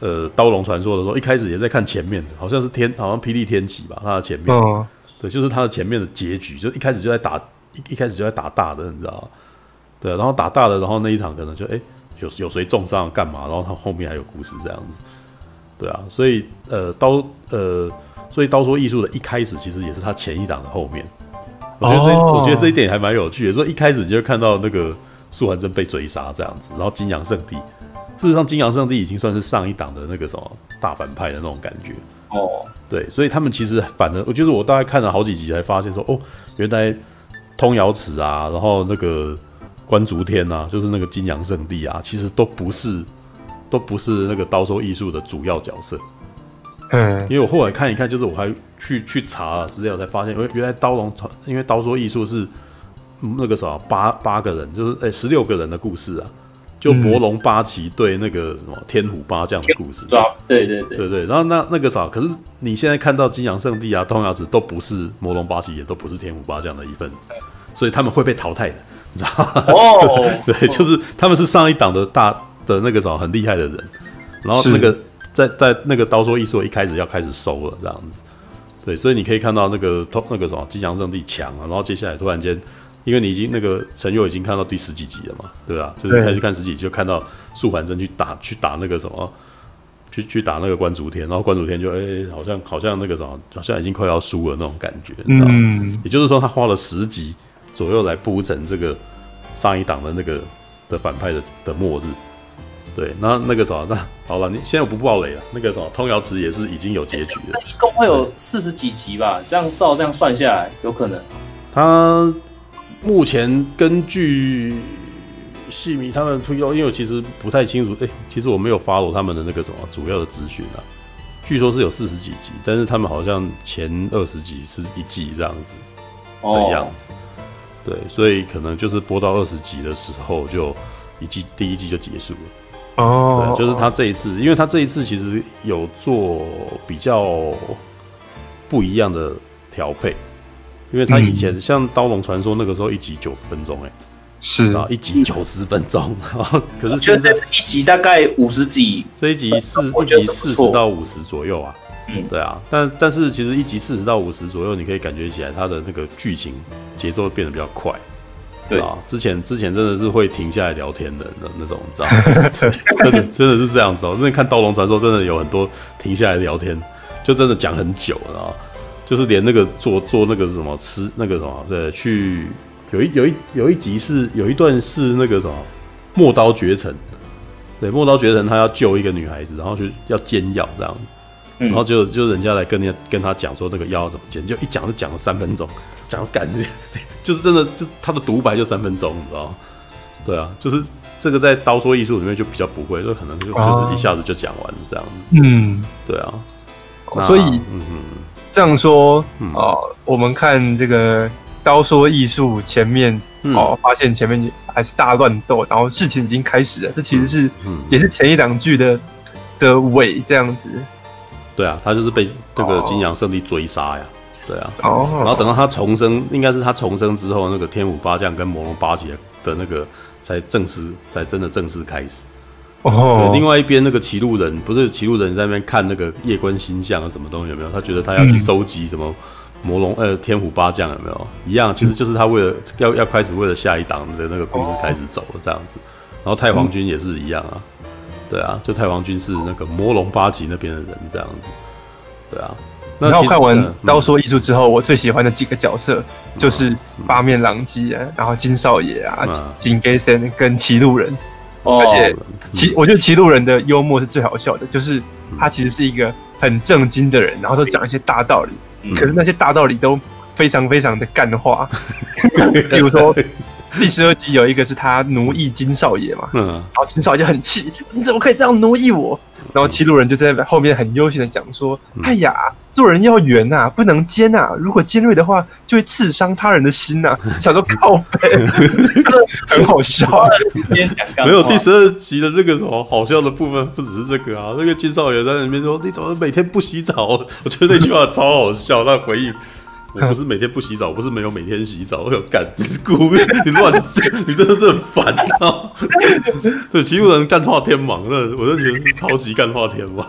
呃刀龙传说的时候，一开始也在看前面的，好像是天，好像霹雳天启吧，它的前面。哦。对，就是他的前面的结局，就一开始就在打一一开始就在打大的，你知道吗？对，然后打大的，然后那一场可能就哎有有谁重伤干嘛，然后他后面还有故事这样子。对啊，所以呃刀呃，所以刀说艺术的一开始其实也是他前一档的后面。我觉得这、oh. 我觉得这一点还蛮有趣的。说一开始你就看到那个素还真被追杀这样子，然后金阳圣地，事实上金阳圣地已经算是上一档的那个什么大反派的那种感觉。哦，oh. 对，所以他们其实反正，我就是我大概看了好几集才发现说，哦，原来通瑶池啊，然后那个关竹天啊，就是那个金阳圣地啊，其实都不是，都不是那个刀说艺术的主要角色。嗯，因为我后来看一看，就是我还去去查资料，才发现，因为原来刀龙，因为刀说艺术是那个啥八八个人，就是哎十六个人的故事啊，就魔龙八旗对那个什么天虎八将的故事，对对对对对对。然后那那个啥，可是你现在看到金阳圣地啊、东阳子都不是魔龙八旗，也都不是天虎八将的一份子，所以他们会被淘汰的，你知道吗？哦，对，就是他们是上一档的大的那个啥很厉害的人，然后那个。在在那个刀说一说一开始要开始收了这样子，对，所以你可以看到那个那个什么金阳圣地强啊，然后接下来突然间，因为你已经那个陈佑已经看到第十几集了嘛，对吧？就是开始看十几集就看到素环真去打去打那个什么，去去打那个关竹天，然后关竹天就哎、欸、好像好像那个什么好像已经快要输了那种感觉，嗯，也就是说他花了十集左右来铺成这个上一档的那个的反派的的末日。对，那那个什么，那好了，你现在我不爆雷了。那个什么，通瑶池也是已经有结局了。一共会有四十几集吧？这样照这样算下来，有可能。他目前根据戏迷他们推，因为我其实不太清楚。哎、欸，其实我没有 follow 他们的那个什么主要的资讯啊。据说是有四十几集，但是他们好像前二十集是一季这样子的样子。哦、对，所以可能就是播到二十集的时候，就一季第一季就结束了。哦，oh, 对，就是他这一次，因为他这一次其实有做比较不一样的调配，因为他以前像《刀龙传说》那个时候一集九十分钟，哎，是。啊，一集九十分钟，然 后可是现在一集大概五十几，这一集四一集四十到五十左右啊，嗯，对啊，但但是其实一集四十到五十左右，你可以感觉起来它的那个剧情节奏变得比较快。对。啊，之前之前真的是会停下来聊天的那那种，你知道吗？真的真的是这样子哦。之前看《刀龙传说》，真的有很多停下来聊天，就真的讲很久，然后就是连那个做做那个什么吃那个什么，对，去有一有一有一集是有一段是那个什么陌刀绝尘，对，陌刀绝尘他要救一个女孩子，然后就要煎药这样，然后就就人家来跟人家跟他讲说那个药怎么煎，就一讲就讲了三分钟，讲感觉。就是真的，就他的独白就三分钟，你知道吗？对啊，就是这个在刀说艺术里面就比较不会，就可能就就是一下子就讲完了这样子。嗯，对啊。所以，嗯哼，这样说哦，我们看这个刀说艺术前面哦，发现前面还是大乱斗，然后事情已经开始了。这其实是也是前一两句的的尾这样子。对啊，他就是被那个金阳圣地追杀呀。对啊，然后等到他重生，应该是他重生之后，那个天武八将跟魔龙八杰的那个才正式，才真的正式开始。哦，另外一边那个骑路人，不是骑路人在那边看那个夜观星象啊，什么东西有没有？他觉得他要去收集什么魔龙呃天虎八将有没有？一样，其实就是他为了要要开始为了下一档的那个故事开始走了这样子。然后太皇军也是一样啊，对啊，就太皇军是那个魔龙八旗那边的人这样子，对啊。然后看完《刀说艺术》之后，我最喜欢的几个角色就是八面狼姬啊，然后金少爷啊，金给森跟骑路人。而且骑，我觉得骑路人的幽默是最好笑的，就是他其实是一个很正经的人，然后都讲一些大道理，可是那些大道理都非常非常的干话。比如说 第十二集有一个是他奴役金少爷嘛，嗯，然后金少爷就很气，你怎么可以这样奴役我？然后七路人就在后面很悠闲的讲说：“哎呀，做人要圆呐，不能尖呐，如果尖锐的话，就会刺伤他人的心呐。”想说靠北，很好笑。没有第十二集的这个什么好笑的部分，不只是这个啊。那个金少爷在里面说：“你怎么每天不洗澡？”我觉得那句话超好笑。那回应。我不是每天不洗澡，我不是没有每天洗澡。我有干，你你乱，你真的是很烦，知道 对，骑路人干化天王，那我真的觉得是超级干化天王。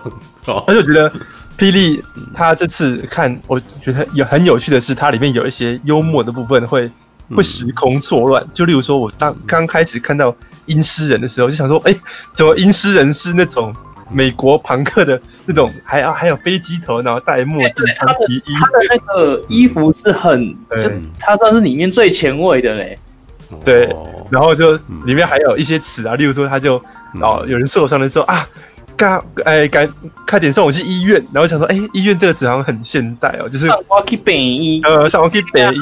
而且我觉得霹雳他这次看，我觉得有很有趣的是，它里面有一些幽默的部分会会时空错乱。就例如说，我当刚开始看到阴尸人的时候，就想说，哎，怎么阴尸人是那种？美国朋克的那种，还要还有飞机头，然后戴墨镜穿皮衣，他的那个衣服是很，就他算是里面最前卫的嘞。对，然后就里面还有一些词啊，例如说他就哦有人受伤的时候啊，赶哎赶快点送我去医院，然后想说，哎、欸，医院这个词好像很现代哦，就是我去北医，呃，上我去北医，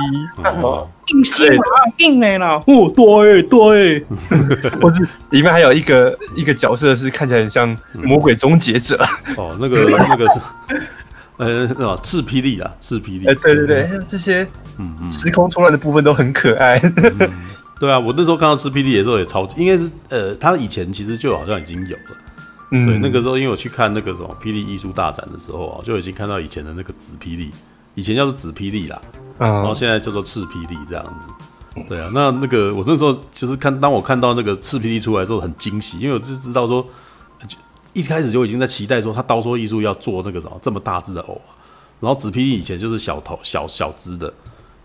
定心啊，定没了，哦，对对，或是里面还有一个一个角色是看起来很像魔鬼终结者，哦，那个那个是，呃，什么赤霹雳啊，赤霹雳，哎，对对对，这些嗯时空冲乱的部分都很可爱。对啊，我那时候看到赤霹雳的时候也超级，应该是呃，他以前其实就好像已经有了。嗯，对，那个时候因为我去看那个什么霹雳艺术大展的时候啊，就已经看到以前的那个紫霹雳，以前叫做紫霹雳啦，然后现在叫做赤霹雳这样子。对啊，那那个我那时候就是看，当我看到那个赤霹雳出来的时候很惊喜，因为我就知道说，就一开始就已经在期待说他刀说艺术要做那个什么这么大只的偶，然后紫霹雳以前就是小头小小只的。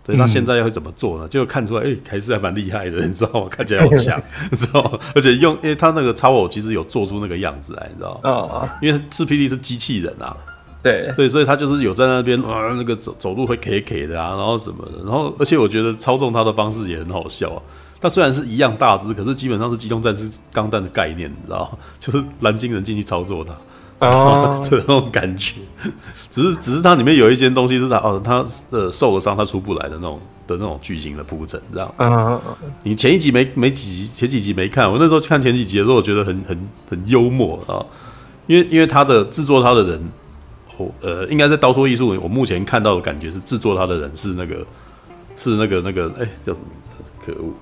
对，那现在要会怎么做呢？就看出来，哎、欸，还是还蛮厉害的，你知道吗？看起来好强，你知道吗？而且用，因为他那个超偶其实有做出那个样子来，你知道吗？哦，因为赤霹雳是机器人啊，对对，所以他就是有在那边啊，那个走走路会 K K 的啊，然后什么的，然后而且我觉得操纵他的方式也很好笑啊。他虽然是一样大只，可是基本上是机动战士钢弹的概念，你知道吗？就是蓝鲸人进去操作他。哦，这种感觉，只是只是它里面有一件东西是它哦，它呃受了伤，它出不来的那种的那种剧情的铺陈，这样。嗯？你前一集没没几集，前几集没看，我那时候看前几集的时候，我觉得很很很幽默啊，因为因为他的制作他的人，哦呃，应该在刀说艺术，我目前看到的感觉是制作他的人是那个是那个那个哎、欸、叫什么？可恶！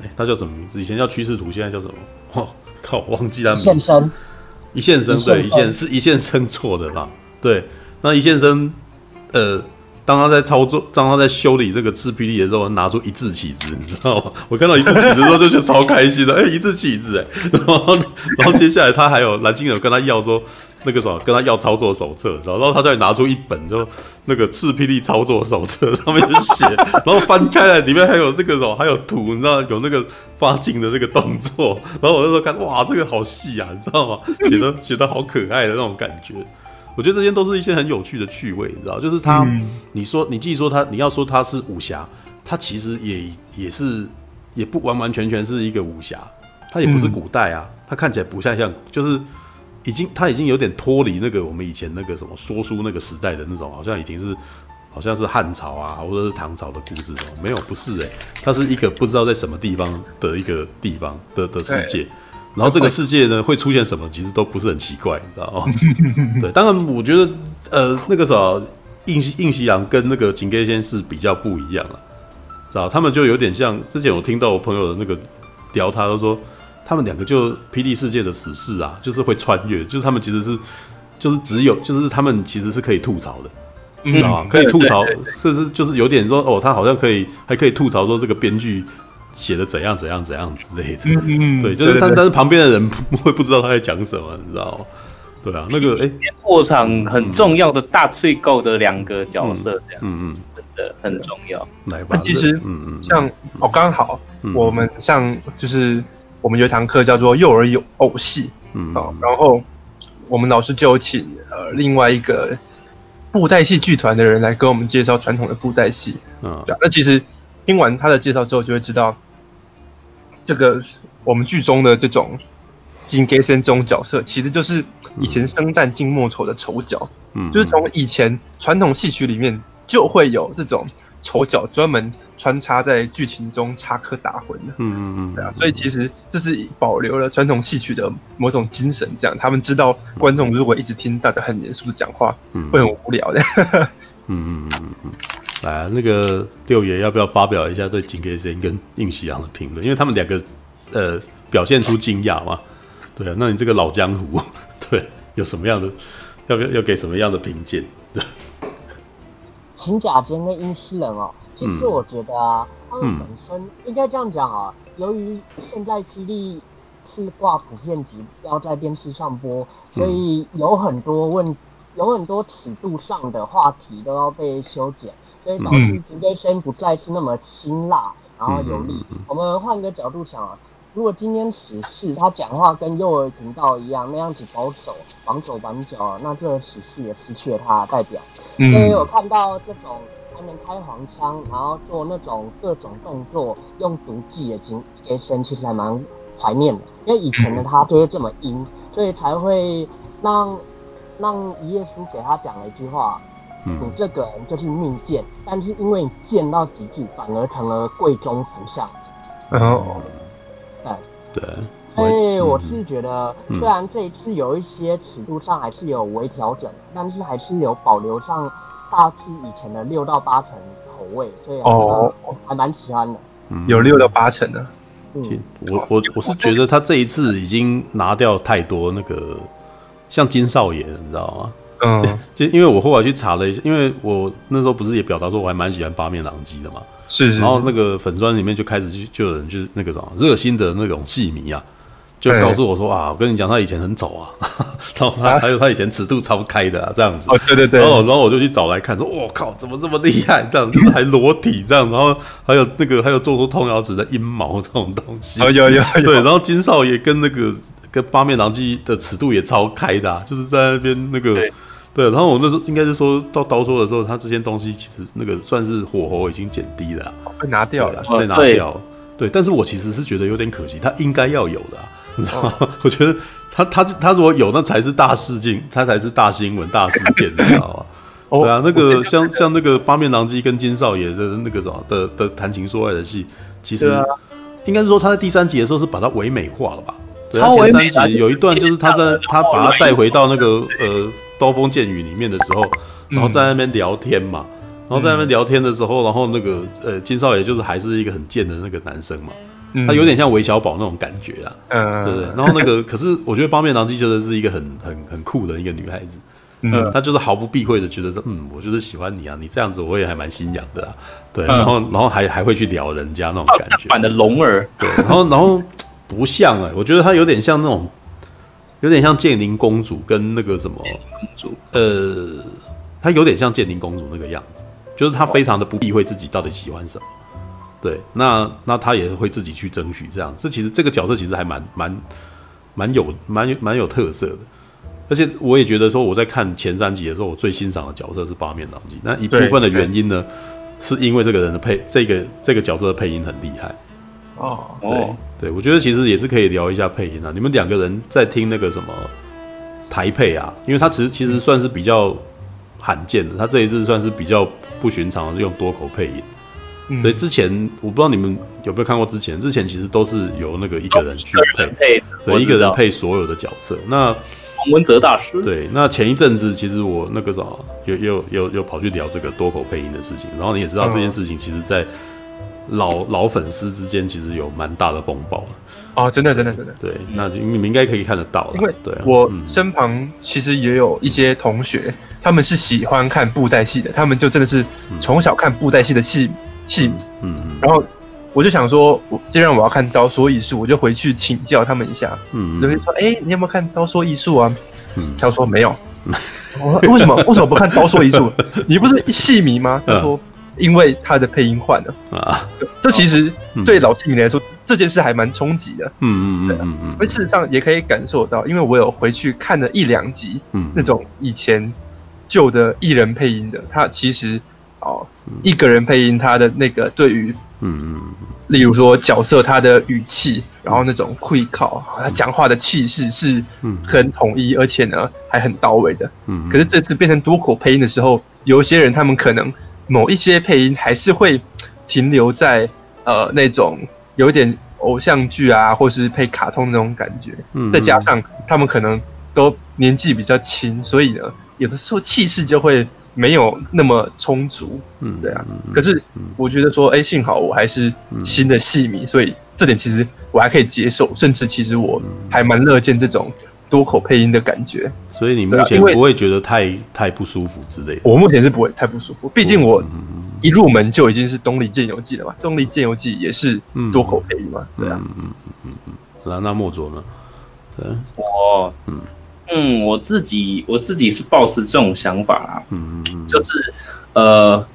哎、欸，他叫什么名字？以前叫趋势图，现在叫什么？哦，靠，忘记他名字。一线生，对，一线是一线生错的啦？对，那一线生，呃，当他在操作，当他在修理这个赤霹雳的时候，拿出一字起子，你知道吗？我看到一字起子的时候就觉得超开心的，哎、一字起子，哎，然后，然后接下来他还有蓝鲸有跟他要说那个什么，跟他要操作手册，然后他再拿出一本就那个赤霹雳操作手册，上面写，然后翻开来里面还有那个什么，还有图，你知道有那个发劲的那个动作，然后我就说看，哇，这个好细啊，你知道吗？写的写的好可爱的那种感觉。我觉得这些都是一些很有趣的趣味，你知道，就是他，嗯、你说你既说他，你要说他是武侠，他其实也也是也不完完全全是一个武侠，他也不是古代啊，他看起来不像像，就是已经他已经有点脱离那个我们以前那个什么说书那个时代的那种，好像已经是好像是汉朝啊或者是唐朝的故事什么，没有，不是诶、欸，他是一个不知道在什么地方的一个地方的的世界。然后这个世界呢会出现什么，其实都不是很奇怪，你知道吗？对，当然我觉得，呃，那个啥，应应西洋跟那个井盖先是比较不一样了，知道？他们就有点像之前我听到我朋友的那个聊，他都说他们两个就霹雳世界的死士啊，就是会穿越，就是他们其实是就是只有就是他们其实是可以吐槽的，你知道吗？可以吐槽，甚至就是有点说哦，他好像可以还可以吐槽说这个编剧。写的怎样怎样怎样之类的，嗯嗯，对，就是但但是旁边的人 不会不知道他在讲什么，你知道吗？对啊，那个哎，过场很重要的大脆构的两个角色，这样，嗯。嗯，真的很重要。来吧，其实，嗯嗯，像哦，刚好我们像就是我们有一堂课叫做幼儿有偶戏，嗯，然后我们老师就请呃另外一个布袋戏剧团的人来跟我们介绍传统的布袋戏，嗯，那其实。听完他的介绍之后，就会知道，这个我们剧中的这种金给森这种角色，其实就是以前生旦净末丑的丑角。嗯，就是从以前传统戏曲里面就会有这种丑角专门穿插在剧情中插科打诨的。嗯嗯嗯，对啊，所以其实这是保留了传统戏曲的某种精神。这样，他们知道观众如果一直听大家很严肃的讲话，会很无聊的。嗯嗯嗯嗯。来，那个六爷要不要发表一下对金给森跟应喜洋的评论？因为他们两个，呃，表现出惊讶嘛。对啊，那你这个老江湖，对，有什么样的，要不要要给什么样的评鉴？对，秦甲间跟应西人哦，其实我觉得啊，他们本身应该这样讲啊。由于现在霹雳是挂普遍级，要在电视上播，所以有很多问，有很多尺度上的话题都要被修剪。所以导致金给森不再是那么辛辣，然后有力。我们换个角度想啊，如果今天史事他讲话跟幼儿频道一样那样子保守、绑手绑脚，那这个死士也失去了他的代表。所以我看到这种他们开黄腔，然后做那种各种动作用毒剂的金给森，其实还蛮怀念的。因为以前的他就是这么阴，所以才会让让一页书给他讲了一句话：“嗯、你这个人就是命贱，但是因为你贱到极致，反而成了贵中福相。”哦，对对。所以我是觉得，虽然这一次有一些尺度上还是有微调整，但是还是有保留上大致以前的六到八成口味，所以哦，还蛮喜欢的。有六到八成的。嗯，我我我是觉得他这一次已经拿掉太多那个像金少爷，你知道吗？嗯，就因为我后来去查了一下，因为我那时候不是也表达说我还蛮喜欢八面狼藉的嘛，是是。然后那个粉砖里面就开始就就有人就是那个什么热心的那种戏迷啊。就告诉我说啊，我跟你讲，他以前很丑啊，然后他还有他以前尺度超开的啊，这样子。哦，对对对。然后然后我就去找来看，说我靠，怎么这么厉害？这样就是还裸体这样，然后还有那个还有做出通瑶子的阴毛这种东西。有有有。对，然后金少爷跟那个跟八面狼藉的尺度也超开的，啊，就是在那边那个对。然后我那时候应该是说到刀说的时候，他这些东西其实那个算是火候已经减低了，被拿掉了，被拿掉。对，但是我其实是觉得有点可惜，他应该要有的。你知道吗？我觉得他他他如果有，那才是大事件，他才是大新闻、大事件，你知道吗？对啊，那个像像那个八面狼藉跟金少爷的那个什么的的谈情说爱的戏，其实应该是说他在第三集的时候是把它唯美化了吧？对啊，前三集有一段就是他在他把他带回到那个呃刀锋剑雨里面的时候，然后在那边聊天嘛，然后在那边聊天的时候，然后那个呃金少爷就是还是一个很贱的那个男生嘛。他有点像韦小宝那种感觉啊，嗯，对不对？然后那个，可是我觉得八面狼藉就是是一个很很很酷的一个女孩子，嗯，她就是毫不避讳的觉得说，嗯，我就是喜欢你啊，你这样子我也还蛮心痒的啊，对，然后然后还还会去撩人家那种感觉，反的龙儿，对，然后然后不像哎，我觉得她有点像那种，有点像建宁公主跟那个什么公主，呃，她有点像建宁公主那个样子，就是她非常的不避讳自己到底喜欢什么。对，那那她也会自己去争取这样，这其实这个角色其实还蛮蛮蛮有蛮有蛮有特色的，而且我也觉得说我在看前三集的时候，我最欣赏的角色是八面狼藉。那一部分的原因呢，是因为这个人的配这个这个角色的配音很厉害。哦，对对，我觉得其实也是可以聊一下配音啊。你们两个人在听那个什么台配啊，因为他其实其实算是比较罕见的，他这一次算是比较不寻常的用多口配音。所以之前我不知道你们有没有看过，之前之前其实都是由那个一个人去配，对，一个人配所有的角色。那黄文泽大师，对，那前一阵子其实我那个啥，有有有有跑去聊这个多口配音的事情，然后你也知道这件事情，其实在老老粉丝之间其实有蛮大的风暴哦，真的真的真的，对，那你们应该可以看得到了，因为对我身旁其实也有一些同学，他们是喜欢看布袋戏的，他们就真的是从小看布袋戏的戏。戏迷，嗯，然后我就想说，我既然我要看刀说艺术，我就回去请教他们一下，嗯，就会说，哎，你有没有看刀说艺术啊？嗯，他说没有，我说为什么？为什么不看刀说艺术？你不是戏迷吗？他说，因为他的配音换了。啊。这其实对老戏迷来说，这件事还蛮冲击的，嗯嗯嗯嗯嗯。而事实上也可以感受到，因为我有回去看了一两集，嗯，那种以前旧的艺人配音的，他其实。哦，一个人配音，他的那个对于，嗯嗯，例如说角色他的语气，然后那种会靠，他讲话的气势是很统一，而且呢还很到位的。嗯，可是这次变成多口配音的时候，有一些人他们可能某一些配音还是会停留在呃那种有点偶像剧啊，或是配卡通那种感觉。嗯，再加上他们可能都年纪比较轻，所以呢，有的时候气势就会。没有那么充足，嗯，对啊。可是我觉得说，哎，幸好我还是新的戏迷，所以这点其实我还可以接受，甚至其实我还蛮乐见这种多口配音的感觉。所以你目前不会觉得太太不舒服之类的？我目前是不会太不舒服，毕竟我一入门就已经是东立剑游记了嘛，东立剑游记也是多口配音嘛，对啊。嗯嗯嗯嗯。那那莫卓呢？对，我嗯。嗯，我自己我自己是抱持这种想法啊，嗯嗯，就是，呃，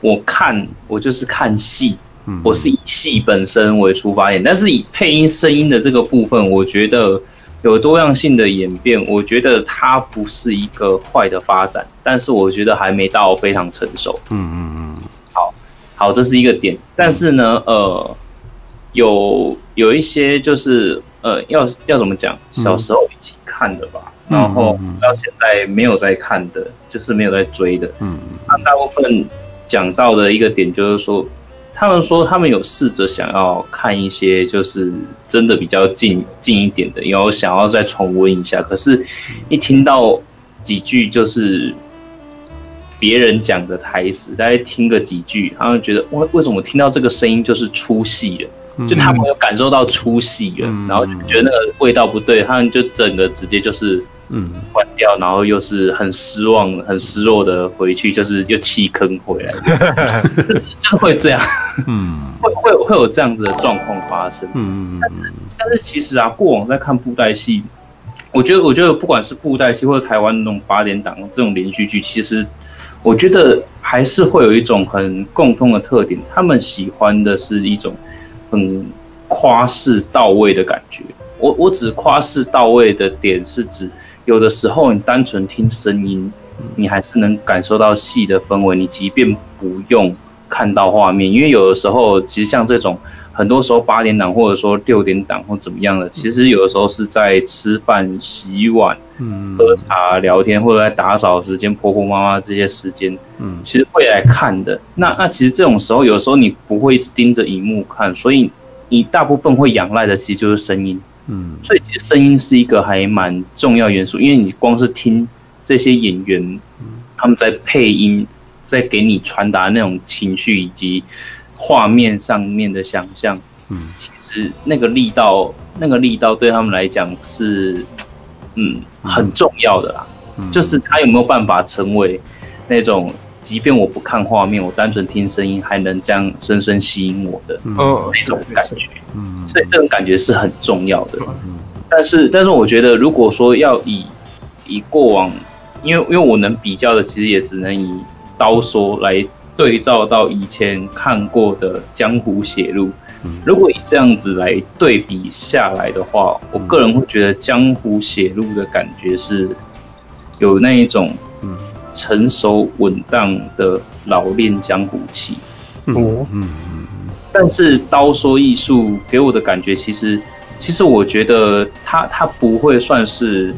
我看我就是看戏，嗯，我是以戏本身为出发点，但是以配音声音的这个部分，我觉得有多样性的演变，我觉得它不是一个坏的发展，但是我觉得还没到非常成熟，嗯嗯嗯，好，好，这是一个点，但是呢，呃，有有一些就是。呃，要要怎么讲？小时候一起看的吧，嗯、然后到现在没有在看的，就是没有在追的。嗯，那大部分讲到的一个点就是说，他们说他们有试着想要看一些，就是真的比较近近一点的，然后想要再重温一下。可是，一听到几句就是别人讲的台词，大家听个几句，他们觉得为为什么听到这个声音就是出戏了？就他们有感受到出戏了，嗯、然后就觉得那个味道不对，他们就整个直接就是嗯关掉，然后又是很失望、很失落的回去，就是又弃坑回来，就是就是会这样，嗯，会会会有这样子的状况发生，嗯，但是但是其实啊，过往在看布袋戏，我觉得我觉得不管是布袋戏或者台湾那种八点档这种连续剧，其实我觉得还是会有一种很共通的特点，他们喜欢的是一种。很夸饰到位的感觉，我我指夸饰到位的点是指，有的时候你单纯听声音，你还是能感受到戏的氛围，你即便不用看到画面，因为有的时候其实像这种。很多时候八点档或者说六点档或怎么样的，其实有的时候是在吃饭、洗碗、喝茶、聊天，或者在打扫时间、婆婆妈妈这些时间，嗯，其实会来看的。那那其实这种时候，有的时候你不会一直盯着荧幕看，所以你大部分会仰赖的其实就是声音，嗯，所以其实声音是一个还蛮重要元素，因为你光是听这些演员他们在配音，在给你传达那种情绪以及。画面上面的想象，嗯，其实那个力道，那个力道对他们来讲是，嗯，很重要的啦。嗯，就是他有没有办法成为那种，即便我不看画面，我单纯听声音，还能这样深深吸引我的那种感觉。嗯，所以这种感觉是很重要的。嗯，但是，但是我觉得，如果说要以以过往，因为因为我能比较的，其实也只能以刀说来。对照到以前看过的《江湖写录》，如果以这样子来对比下来的话，我个人会觉得《江湖写录》的感觉是有那一种成熟稳当的老练江湖气。嗯嗯，但是刀说艺术给我的感觉，其实其实我觉得它它不会算是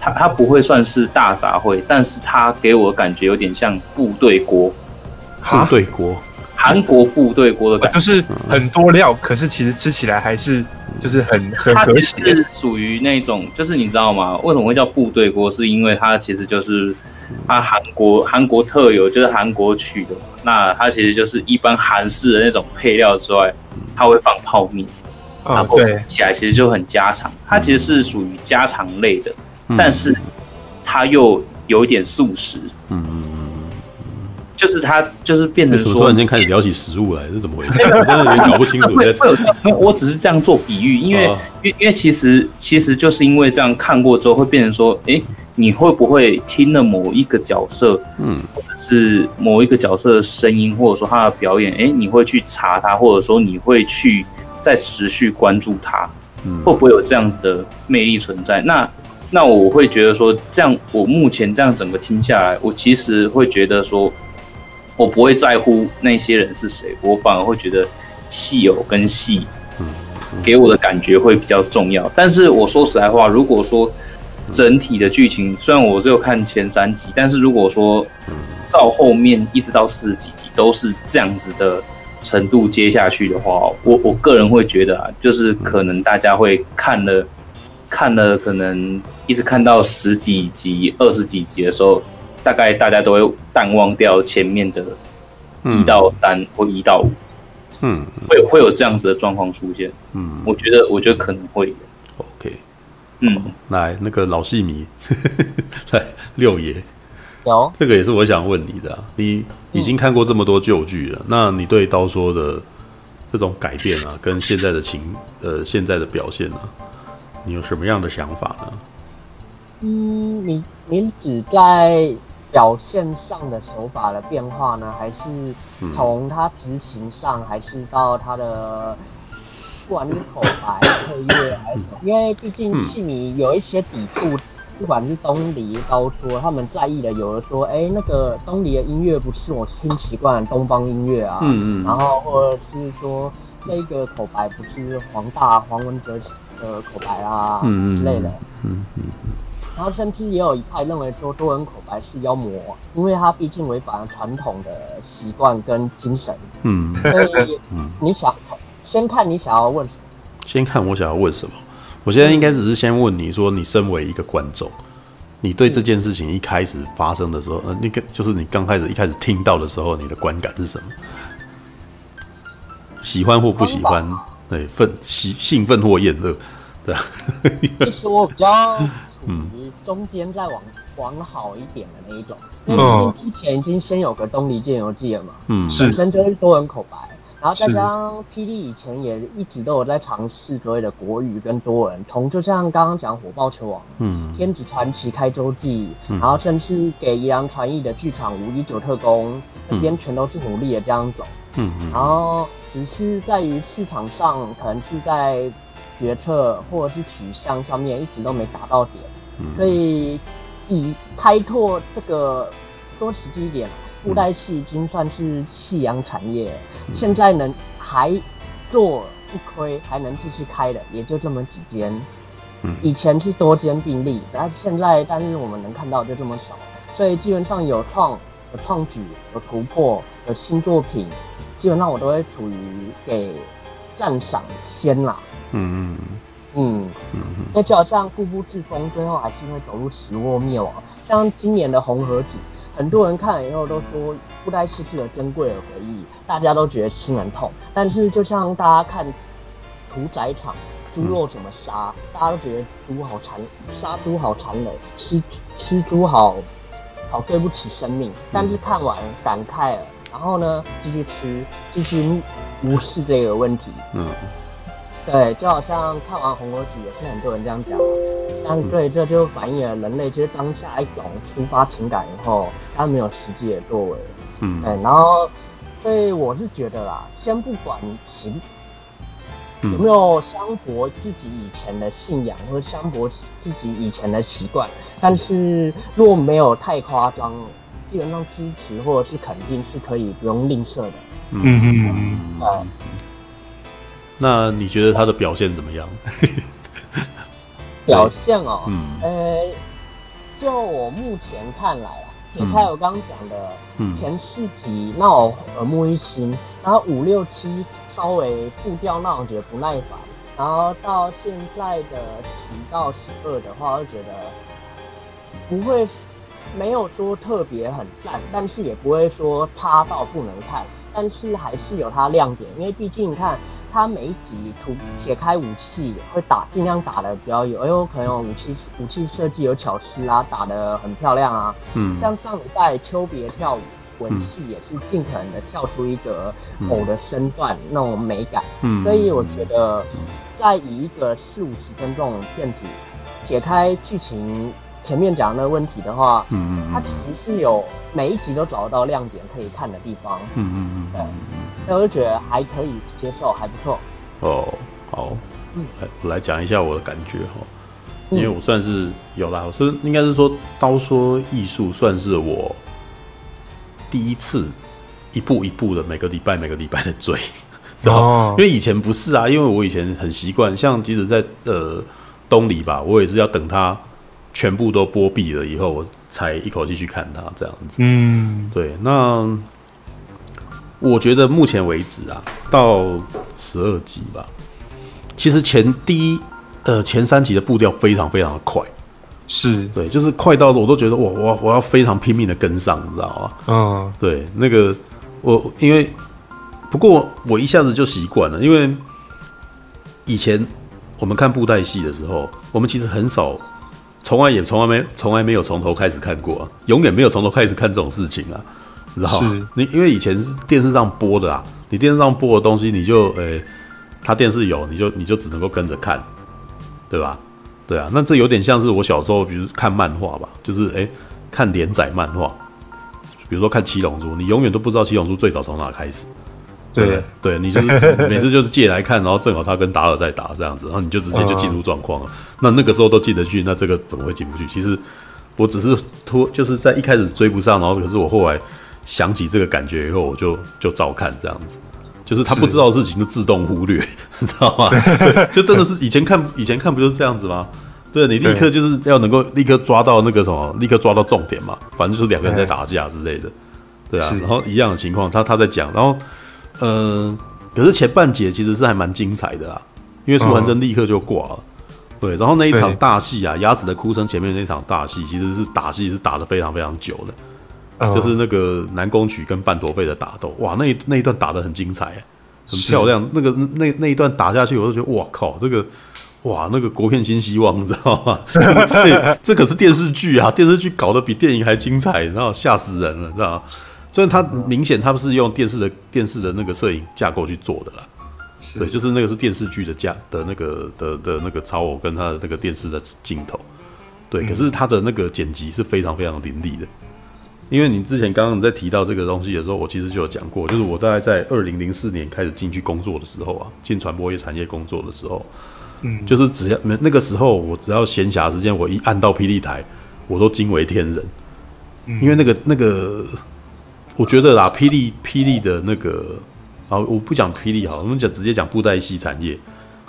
它它不会算是大杂烩，但是它给我的感觉有点像部队锅。部队锅，韩国部队锅的感觉，就是很多料，可是其实吃起来还是就是很很和谐。它是属于那种，就是你知道吗？为什么会叫部队锅？是因为它其实就是它韩国韩国特有，就是韩国取的。那它其实就是一般韩式的那种配料之外，它会放泡面，然后吃起来其实就很家常。它其实是属于家常类的，但是它又有一点素食。嗯嗯。就是它，就是变成说，突然间开始聊起食物来，是怎么回事？我真的有点搞不清楚。会会有，我只是这样做比喻，因为，因因为其实，其实就是因为这样看过之后，会变成说，哎，你会不会听了某一个角色，嗯，或者是某一个角色的声音，或者说他的表演，哎，你会去查他，或者说你会去再持续关注他，嗯，会不会有这样子的魅力存在？那，那我会觉得说，这样我目前这样整个听下来，我其实会觉得说。我不会在乎那些人是谁，我反而会觉得戏友跟戏，嗯给我的感觉会比较重要。但是我说实在话，如果说整体的剧情，虽然我只有看前三集，但是如果说照后面一直到四十几集都是这样子的程度接下去的话，我我个人会觉得啊，就是可能大家会看了看了，可能一直看到十几集、二十几集的时候。大概大家都会淡忘掉前面的一到三或一到五，嗯，会会有这样子的状况出现，嗯，我觉得我觉得可能会有嗯，来那个老戏迷，来六爷，有这个也是我想问你的，你已经看过这么多旧剧了，那你对刀说的这种改变啊，跟现在的情呃现在的表现呢，你有什么样的想法呢？嗯，你你只在。表现上的手法的变化呢，还是从他执行上，还是到他的不管是口白、配乐，还是因为毕竟戏迷有一些抵触，不管是东离、刀说，他们在意的，有的说，哎、欸，那个东篱的音乐不是我新习惯的东方音乐啊，嗯嗯，然后或者是说这个口白不是黄大黄文哲的口白啊，嗯之类的，嗯嗯，然后甚至也有一派认为说多人口白是妖魔，因为他毕竟违反了传统的习惯跟精神，嗯，所以你想先看你想要问什么？先看我想要问什么？我现在应该只是先问你说，你身为一个观众，你对这件事情一开始发生的时候，呃，那个就是你刚开始一开始听到的时候，你的观感是什么？喜欢或不喜欢？对，愤喜兴奋或厌恶？对啊。其实我比较嗯，中间再往往好一点的那一种，因为之前已经先有个东离剑游记了嘛，嗯，本身就是多人口白。然后再加上霹雳以前也一直都有在尝试所谓的国语跟多人，从就像刚刚讲火爆球王、嗯，天子传奇开周记，嗯、然后甚至给宜兰传艺的剧场五一九特工那边全都是努力的这样走，嗯嗯，然后只是在于市场上可能是在决策或者是取向上面一直都没达到点，嗯、所以以开拓这个多实际一点。布袋戏已经算是夕阳产业，现在能还做一亏，还能继续开的，也就这么几间。以前是多间并立，但现在，但是我们能看到就这么少，所以基本上有创、有创举、有突破、有新作品，基本上我都会处于给赞赏先啦。嗯嗯嗯嗯，那就好像固步自封，最后还是因为走入死祸灭亡。像今年的红盒子。很多人看了以后都说布袋戏是个珍贵的回忆，大家都觉得心很痛。但是就像大家看屠宰场猪肉怎么杀，大家都觉得猪好残，杀猪好残忍，吃吃猪好好对不起生命。但是看完感慨了，然后呢继续吃，继续无视这个问题。嗯。对，就好像看完《红盒子》也是很多人这样讲，但对，这就反映了人类就是当下一种抒发情感以后，他没有实际的作为。嗯，对，然后，所以我是觉得啦，先不管行有没有相博自己以前的信仰，或者相博自己以前的习惯，但是若没有太夸张，基本上支持或者是肯定是可以不用吝啬的。嗯嗯嗯。啊。那你觉得他的表现怎么样？表现哦，嗯，呃，就我目前看来啊，撇开我刚刚讲的前四集那我耳目一新，然后五六七稍微步调让我觉得不耐烦，然后到现在的十到十二的话，我觉得不会没有说特别很赞，但是也不会说差到不能看，但是还是有它亮点，因为毕竟你看。他每一集除解开武器会打，尽量打的比较有，哎呦，可能有武器武器设计有巧思啊，打的很漂亮啊。嗯，像上礼拜秋别跳舞文戏也是尽可能的跳出一个偶的身段、嗯、那种美感。嗯，所以我觉得在以一个四五十分钟片子解开剧情。前面讲那个问题的话，嗯嗯，它其实是有每一集都找得到亮点可以看的地方，嗯嗯嗯，对，所以我就觉得还可以接受，还不错。哦，好，嗯，我来讲一下我的感觉哈，因为我算是有啦，我是应该是说刀说艺术算是我第一次一步一步的每个礼拜每个礼拜的追，哦，因为以前不是啊，因为我以前很习惯，像即使在呃东里吧，我也是要等他。全部都播毕了以后，我才一口气去看它这样子。嗯，对。那我觉得目前为止啊，到十二集吧，其实前第一呃前三集的步调非常非常的快，是对，就是快到我都觉得我我我要非常拼命的跟上，你知道吗？嗯，对，那个我因为不过我一下子就习惯了，因为以前我们看布袋戏的时候，我们其实很少。从来也从来没从来没有从头开始看过啊，永远没有从头开始看这种事情啊，你知道吗？你因为以前是电视上播的啊，你电视上播的东西，你就诶、欸，他电视有，你就你就只能够跟着看，对吧？对啊，那这有点像是我小时候，比如看漫画吧，就是诶、欸，看连载漫画，比如说看《七龙珠》，你永远都不知道《七龙珠》最早从哪开始。对对，你就是 每次就是借来看，然后正好他跟达尔在打这样子，然后你就直接就进入状况了。那那个时候都进得去，那这个怎么会进不去？其实我只是拖，就是在一开始追不上，然后可是我后来想起这个感觉以后，我就就照看这样子。就是他不知道的事情就自动忽略，你知道吗？就真的是以前看以前看不就是这样子吗？对，你立刻就是要能够立刻抓到那个什么，立刻抓到重点嘛。反正就是两个人在打架之类的，对啊。然后一样的情况，他他在讲，然后呃，可是前半节其实是还蛮精彩的啊，因为苏桓真立刻就挂了。对，然后那一场大戏啊，鸭子的哭声前面那场大戏，其实是打戏是打的非常非常久的，就是那个南宫曲跟半朵妃的打斗，哇，那一那一段打的很精彩，很漂亮。那个那那一段打下去，我就觉得哇靠，这个。哇，那个国片新希望，你知道吗？对，这可是电视剧啊，电视剧搞得比电影还精彩，然后吓死人了，知道吗？虽然它明显它不是用电视的电视的那个摄影架构去做的啦，对，就是那个是电视剧的架的那个的的那个超偶跟它的那个电视的镜头，对，可是它的那个剪辑是非常非常凌厉的，因为你之前刚刚在提到这个东西的时候，我其实就有讲过，就是我大概在二零零四年开始进去工作的时候啊，进传播业产业工作的时候。嗯，就是只要那那个时候，我只要闲暇时间，我一按到霹雳台，我都惊为天人。因为那个那个，我觉得啦，霹雳霹雳的那个啊，我不讲霹雳好，我们讲直接讲布袋戏产业，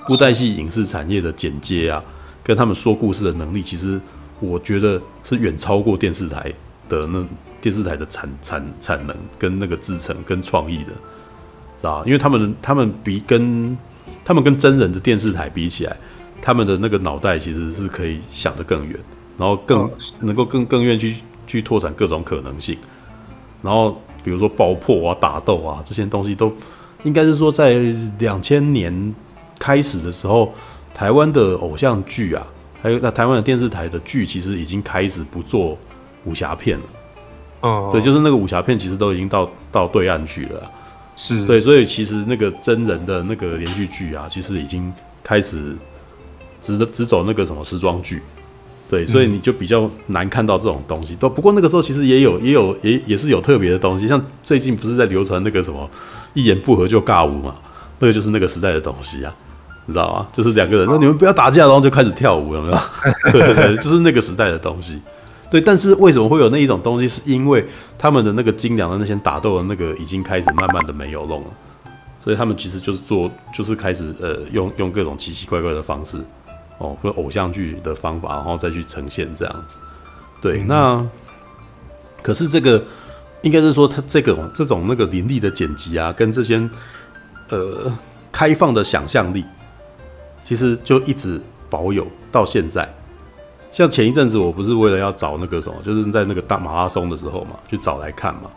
布袋戏影视产业的剪接啊，跟他们说故事的能力，其实我觉得是远超过电视台的那电视台的产产产能跟那个制成跟创意的，是吧？因为他们他们比跟。他们跟真人的电视台比起来，他们的那个脑袋其实是可以想得更远，然后更能够更更愿意去去拓展各种可能性。然后比如说爆破啊、打斗啊这些东西，都应该是说在两千年开始的时候，台湾的偶像剧啊，还有那台湾的电视台的剧，其实已经开始不做武侠片了。哦，对，就是那个武侠片，其实都已经到到对岸去了。是对，所以其实那个真人的那个连续剧啊，其实已经开始只只走那个什么时装剧，对，所以你就比较难看到这种东西。都不过那个时候其实也有也有也也是有特别的东西，像最近不是在流传那个什么一言不合就尬舞嘛，那个就是那个时代的东西啊，你知道吗？就是两个人，那你们不要打架，然后就开始跳舞，有没有？对对对，就是那个时代的东西。对，但是为什么会有那一种东西？是因为他们的那个精良的那些打斗的那个已经开始慢慢的没有弄了，所以他们其实就是做，就是开始呃用用各种奇奇怪怪的方式，哦，或偶像剧的方法，然后再去呈现这样子。对，那可是这个应该是说，他这个这种那个凌厉的剪辑啊，跟这些呃开放的想象力，其实就一直保有到现在。像前一阵子，我不是为了要找那个什么，就是在那个大马拉松的时候嘛，去找来看嘛，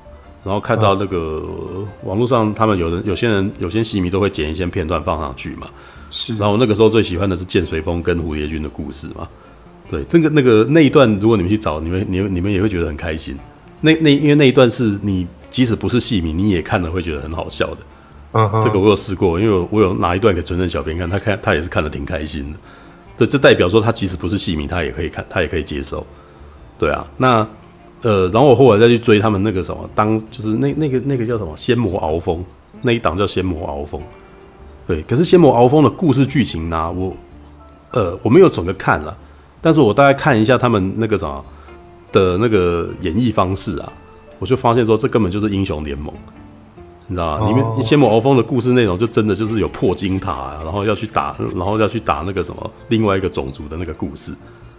然后看到那个网络上，他们有人、有些人、有些戏迷都会剪一些片段放上去嘛。是。然后那个时候最喜欢的是剑随风跟蝴蝶君的故事嘛。对，这个那个那一段，如果你们去找，你们、你们、你们也会觉得很开心。那、那因为那一段是你即使不是戏迷，你也看了会觉得很好笑的。嗯哼。这个我有试过，因为我我有拿一段给纯正小编看，他看他也是看得挺开心的。对这代表说他即使不是戏迷，他也可以看，他也可以接受，对啊。那呃，然后我后来再去追他们那个什么，当就是那那个那个叫什么《仙魔鳌风》那一档叫《仙魔鳌风》，对。可是《仙魔鳌风》的故事剧情呢，我呃我没有整个看了，但是我大概看一下他们那个什么的那个演绎方式啊，我就发现说这根本就是英雄联盟。你知道吗？里面《仙魔鳌风》的故事内容就真的就是有破金塔啊，然后要去打，然后要去打那个什么另外一个种族的那个故事。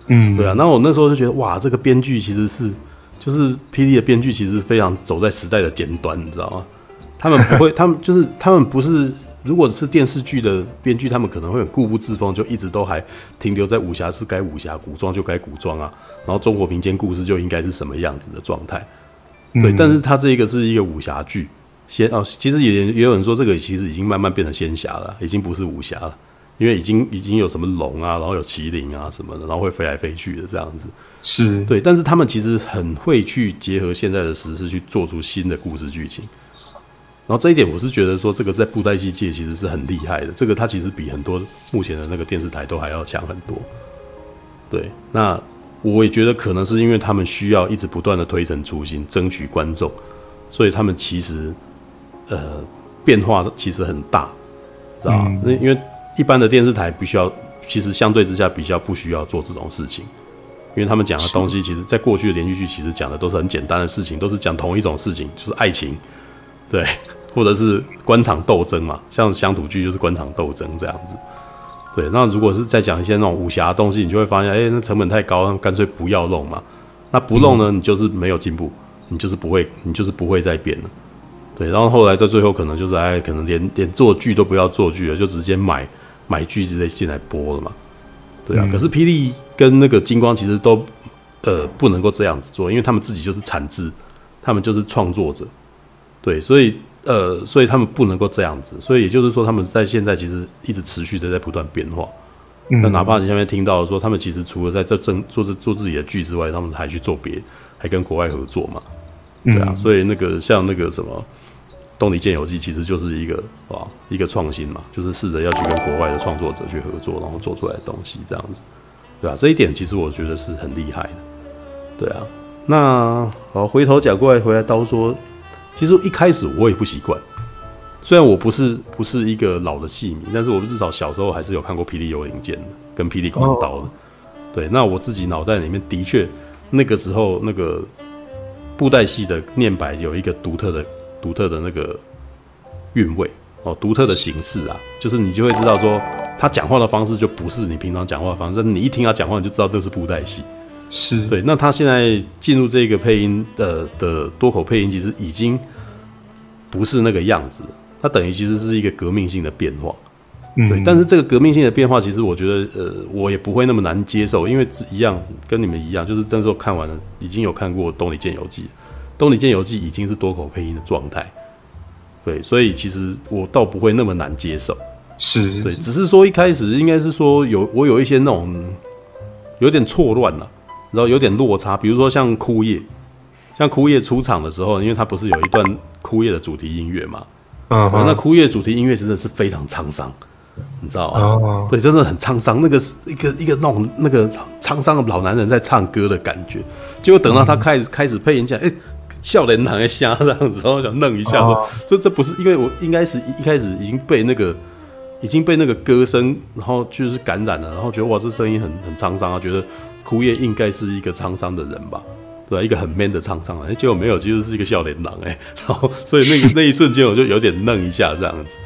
嗯，对啊。那我那时候就觉得，哇，这个编剧其实是，就是霹雳的编剧其实非常走在时代的尖端，你知道吗？他们不会，他们就是他们不是，如果是电视剧的编剧，他们可能会很固步自封，就一直都还停留在武侠是该武侠，古装就该古装啊，然后中国民间故事就应该是什么样子的状态。对，但是他这一个是一个武侠剧。仙哦，其实也也有人说，这个其实已经慢慢变成仙侠了，已经不是武侠了，因为已经已经有什么龙啊，然后有麒麟啊什么的，然后会飞来飞去的这样子。是对，但是他们其实很会去结合现在的时事去做出新的故事剧情。然后这一点我是觉得说，这个在布袋戏界其实是很厉害的。这个它其实比很多目前的那个电视台都还要强很多。对，那我也觉得可能是因为他们需要一直不断的推陈出新，争取观众，所以他们其实。呃，变化其实很大，知道吗？那、嗯、因为一般的电视台必须要，其实相对之下比较不需要做这种事情，因为他们讲的东西，其实在过去的连续剧其实讲的都是很简单的事情，都是讲同一种事情，就是爱情，对，或者是官场斗争嘛，像乡土剧就是官场斗争这样子。对，那如果是再讲一些那种武侠的东西，你就会发现，哎，那成本太高，干脆不要弄嘛。那不弄呢，你就是没有进步，你就是不会，你就是不会再变了。对，然后后来在最后可能就是哎，可能连连做剧都不要做剧了，就直接买买剧直接进来播了嘛。对啊，嗯、可是霹雳跟那个金光其实都呃不能够这样子做，因为他们自己就是产制，他们就是创作者。对，所以呃，所以他们不能够这样子，所以也就是说他们在现在其实一直持续的在不断变化。那、嗯、哪怕你下面听到说他们其实除了在这正做这做自己的剧之外，他们还去做别，还跟国外合作嘛。对啊，嗯、所以那个像那个什么。《东离剑游记》其实就是一个啊一个创新嘛，就是试着要去跟国外的创作者去合作，然后做出来的东西这样子，对啊，这一点其实我觉得是很厉害的，对啊。那好，回头讲过来，回来刀说，其实一开始我也不习惯，虽然我不是不是一个老的戏迷，但是我至少小时候还是有看过《霹雳幽灵剑》的，跟《霹雳狂刀》的。对，那我自己脑袋里面的确那个时候那个布袋戏的念白有一个独特的。独特的那个韵味哦，独特的形式啊，就是你就会知道说，他讲话的方式就不是你平常讲话的方式，你一听他讲话，你就知道这是布袋戏。是对。那他现在进入这个配音的的多口配音，其实已经不是那个样子，它等于其实是一个革命性的变化。嗯。对。但是这个革命性的变化，其实我觉得，呃，我也不会那么难接受，因为一样跟你们一样，就是那时候看完了，已经有看过《东里剑游记》。《东里剑游记》已经是多口配音的状态，对，所以其实我倒不会那么难接受，是对，只是说一开始应该是说有我有一些那种有点错乱了，然后有点落差，比如说像枯叶，像枯叶出场的时候，因为他不是有一段枯叶的主题音乐嘛，嗯，那枯叶主题音乐真的是非常沧桑，你知道吗？哦，对，真的很沧桑，那个是一个一个那种那个沧桑的老男人在唱歌的感觉，结果等到他开始开始配音起来，哎。笑脸躺在瞎这样子，然后想弄一下说，说这这不是因为我应该是一开始已经被那个已经被那个歌声，然后就是感染了，然后觉得哇，这声音很很沧桑啊，觉得枯叶应该是一个沧桑的人吧，对吧？一个很 man 的沧桑啊，结果没有，其实是一个笑脸狼哎，然后所以那个 那一瞬间我就有点愣一下这样子，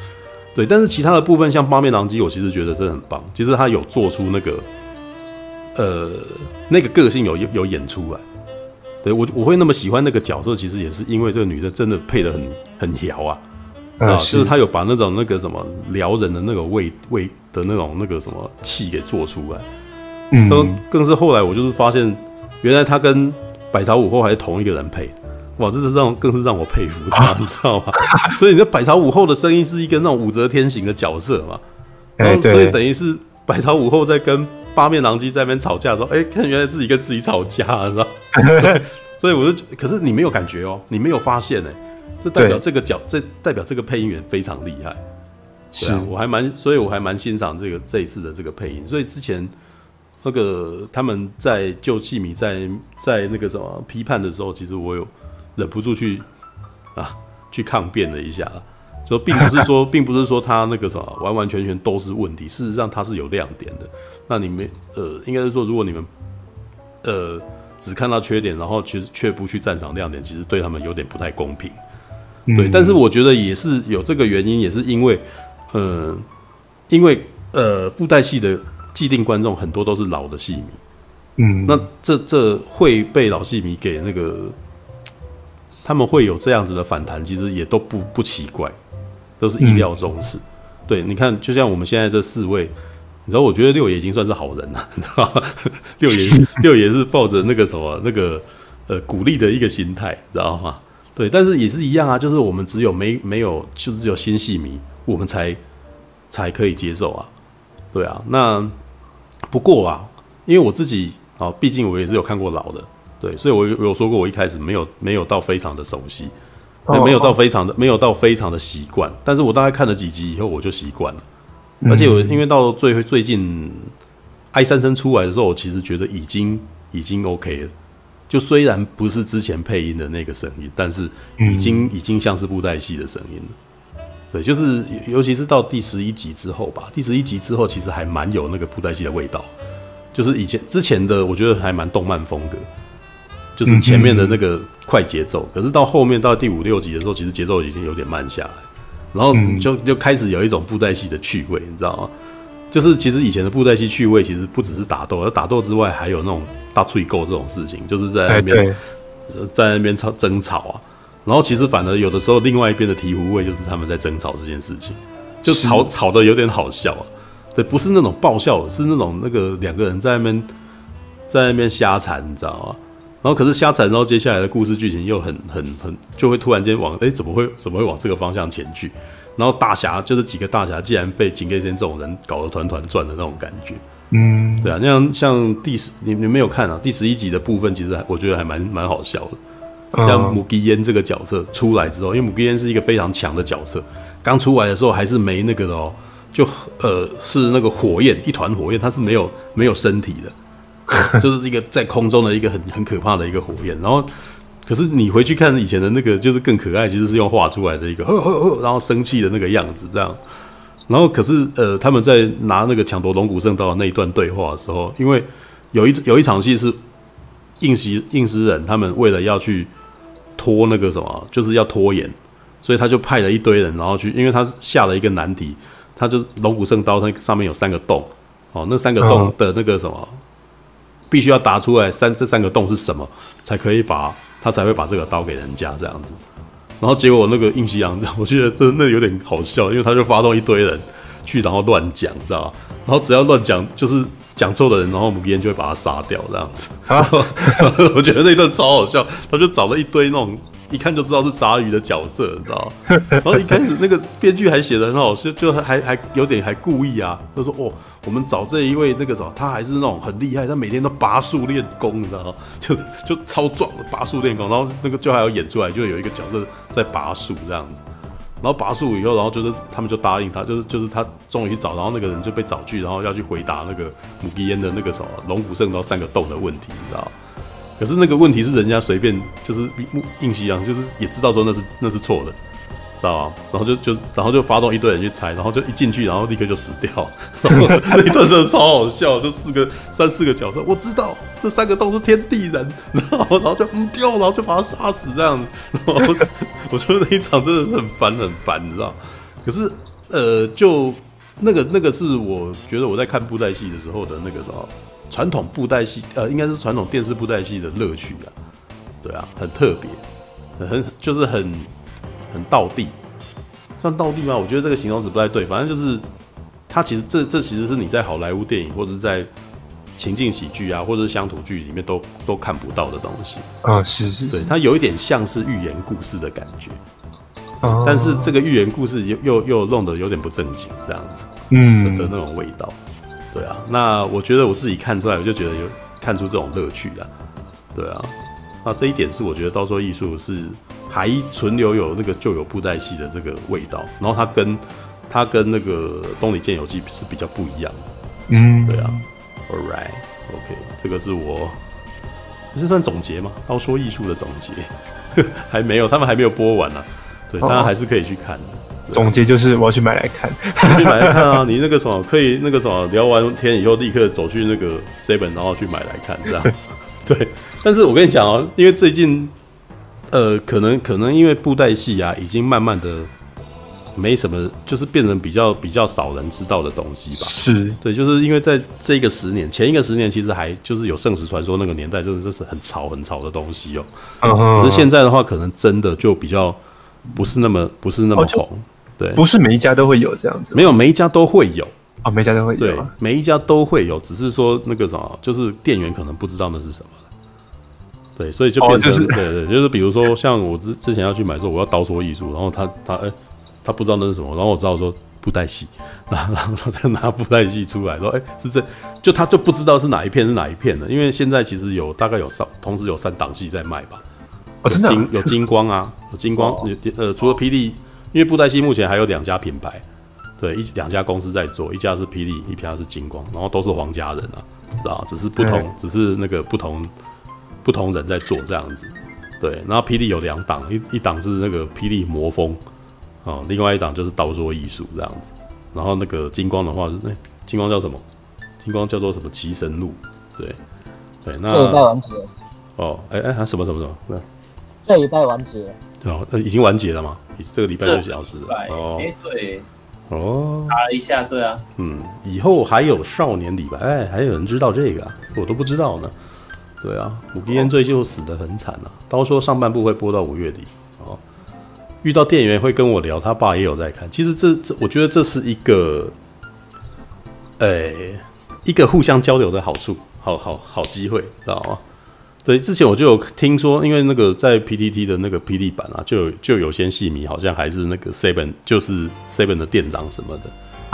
对，但是其他的部分像八面狼藉，我其实觉得真的很棒，其实他有做出那个呃那个个性有有演出来。对我我会那么喜欢那个角色，其实也是因为这个女的真的配的很很摇啊，啊，就是她有把那种那个什么撩人的那个味味的那种那个什么气给做出来，嗯，更更是后来我就是发现，原来他跟百朝武后还是同一个人配，哇，这是让更是让我佩服他，你知道吗？所以你的百朝武后的声音是一个那种武则天型的角色嘛，然后所以等于是百朝武后在跟。八面狼藉在那边吵架的时候，哎、欸，看原来自己跟自己吵架，知道？所以我就，可是你没有感觉哦，你没有发现哎，这代表这个角，这代表这个配音员非常厉害。是啊，我还蛮，所以我还蛮欣赏这个这一次的这个配音。所以之前那个他们在旧戏迷在在那个什么批判的时候，其实我有忍不住去啊去抗辩了一下。说并不是说，并不是说他那个什么完完全全都是问题，事实上他是有亮点的。那你们呃，应该是说，如果你们呃只看到缺点，然后其实却不去赞赏亮点，其实对他们有点不太公平。对，但是我觉得也是有这个原因，也是因为呃，因为呃，布袋戏的既定观众很多都是老的戏迷，嗯，那这这会被老戏迷给那个他们会有这样子的反弹，其实也都不不奇怪。都是意料中事，嗯、对，你看，就像我们现在这四位，你知道，我觉得六爷已经算是好人了，你知道吗？六爷，六爷是抱着那个什么，那个呃鼓励的一个心态，知道吗？对，但是也是一样啊，就是我们只有没没有，就是只有新戏迷，我们才才可以接受啊，对啊。那不过啊，因为我自己啊，毕竟我也是有看过老的，对，所以我有有说过，我一开始没有没有到非常的熟悉。没有到非常的，没有到非常的习惯，但是我大概看了几集以后，我就习惯了。而且我因为到最最近，哀三生出来的时候，我其实觉得已经已经 OK 了。就虽然不是之前配音的那个声音，但是已经已经像是布袋戏的声音了。对，就是尤其是到第十一集之后吧，第十一集之后其实还蛮有那个布袋戏的味道，就是以前之前的我觉得还蛮动漫风格。就是前面的那个快节奏，可是到后面到第五六集的时候，其实节奏已经有点慢下来，然后就就开始有一种布袋戏的趣味，你知道吗？就是其实以前的布袋戏趣味，其实不只是打斗，而打斗之外，还有那种大吹购这种事情，就是在那边在那边吵争吵啊。然后其实反而有的时候，另外一边的醍醐味就是他们在争吵这件事情，就吵吵的有点好笑啊。对，不是那种爆笑，是那种那个两个人在那边在那边瞎缠，你知道吗？然后可是瞎缠，然后接下来的故事剧情又很很很，就会突然间往哎怎么会怎么会往这个方向前去？然后大侠就是几个大侠，竟然被警戒线这种人搞得团团转的那种感觉，嗯，对啊，那样像第十，你你没有看啊？第十一集的部分，其实我觉得还蛮蛮好笑的。像母鸡烟这个角色出来之后，因为母鸡烟是一个非常强的角色，刚出来的时候还是没那个的哦，就呃是那个火焰一团火焰，它是没有没有身体的，就是一个在空中的一个很很可怕的一个火焰，然后。可是你回去看以前的那个，就是更可爱，其实是用画出来的一个呵呵呵，然后生气的那个样子，这样。然后可是呃，他们在拿那个抢夺龙骨圣刀的那一段对话的时候，因为有一有一场戏是应西应师人他们为了要去拖那个什么，就是要拖延，所以他就派了一堆人，然后去，因为他下了一个难题，他就龙骨圣刀它上面有三个洞，哦，那三个洞的那个什么，必须要答出来三这三个洞是什么，才可以把。他才会把这个刀给人家这样子，然后结果那个应西洋，我觉得真的有点好笑，因为他就发动一堆人去，然后乱讲，知道吧？然后只要乱讲，就是讲错的人，然后母烟就会把他杀掉这样子。啊，我觉得那一段超好笑，他就找了一堆那种。一看就知道是杂鱼的角色，你知道吗？然后一开始那个编剧还写的很好，就就还还有点还故意啊，他说哦，我们找这一位那个什么，他还是那种很厉害，他每天都拔树练功，你知道吗？就就超壮的拔树练功，然后那个就还要演出来，就有一个角色在拔树这样子，然后拔树以后，然后就是他们就答应他，就是就是他终于找，然后那个人就被找去，然后要去回答那个母鸡烟的那个什么龙骨圣刀三个洞的问题，你知道？可是那个问题是人家随便就是应西洋，就是也知道说那是那是错的，知道吗？然后就就然后就发动一堆人去猜，然后就一进去，然后立刻就死掉。那一段真的超好笑，就四个三四个角色，我知道这三个洞是天地人，然后然后就嗯掉，然后就把他杀死这样子。然后我觉得那一场真的很烦很烦，你知道？可是呃，就那个那个是我觉得我在看布袋戏的时候的那个什么。传统布袋戏，呃，应该是传统电视布袋戏的乐趣啊，对啊，很特别，很就是很很道地，算道地吗？我觉得这个形容词不太对，反正就是它其实这这其实是你在好莱坞电影或者是在情境喜剧啊，或者是乡土剧里面都都看不到的东西啊，是是，对，它有一点像是寓言故事的感觉，啊，但是这个寓言故事又又又弄得有点不正经这样子，嗯的那种味道。对啊，那我觉得我自己看出来，我就觉得有看出这种乐趣的。对啊，那这一点是我觉得刀说艺术是还存留有那个旧有布袋戏的这个味道，然后它跟它跟那个东里剑游记是比较不一样的。嗯，对啊。All right，OK，这个是我这算总结吗？刀说艺术的总结 还没有，他们还没有播完呢、啊。对，大家还是可以去看的。总结就是我要去买来看，去买来看啊！你那个什么可以那个什么聊完天以后立刻走去那个 seven，然后去买来看，这样。对，但是我跟你讲哦，因为最近呃，可能可能因为布袋戏啊，已经慢慢的没什么，就是变成比较比较少人知道的东西吧。是对，就是因为在这个十年前一个十年，其实还就是有圣石传说那个年代，真的就是很潮很潮的东西哦。可是现在的话，可能真的就比较不是那么不是那么红。对，不是每一家都会有这样子，没有每一家都会有啊、哦，每一家都会有，对，每一家都会有，只是说那个什么，就是店员可能不知道那是什么，对，所以就变成、哦就是、对，对对，就是比如说像我之之前要去买说我要刀说艺术，然后他他哎、欸、他不知道那是什么，然后我知道说布袋戏，然后然后他就拿布袋戏出来说哎、欸、是这就他就不知道是哪一片是哪一片的，因为现在其实有大概有三同时有三档戏在卖吧，哦真的、啊、有金光啊有金光，哦、呃除了霹雳。因为布袋戏目前还有两家品牌，对，一两家公司在做，一家是霹雳，一家是金光，然后都是皇家人啊，知道只是不同，只是那个不同不同人在做这样子，对。然后霹雳有两档，一一档是那个霹雳魔风，哦，另外一档就是刀桌艺术这样子。然后那个金光的话是那、欸、金光叫什么？金光叫做什么？奇神路，对对。那哦，哎哎，什么什么什么？这礼拜完结。哦，已经完结了吗？这个礼拜就消失了。哦，哎，对。哦，查了一下，对啊。嗯，以后还有少年李白，哎，还有人知道这个，我都不知道呢。对啊，武鼻烟醉就死得很惨啊。刀说上半部会播到五月底。哦，遇到店员会跟我聊，他爸也有在看。其实这这，我觉得这是一个，哎，一个互相交流的好处，好好好机会，知道吗？对，之前我就有听说，因为那个在 PTT 的那个霹雳版啊，就有就有些戏迷好像还是那个 Seven，就是 Seven 的店长什么的。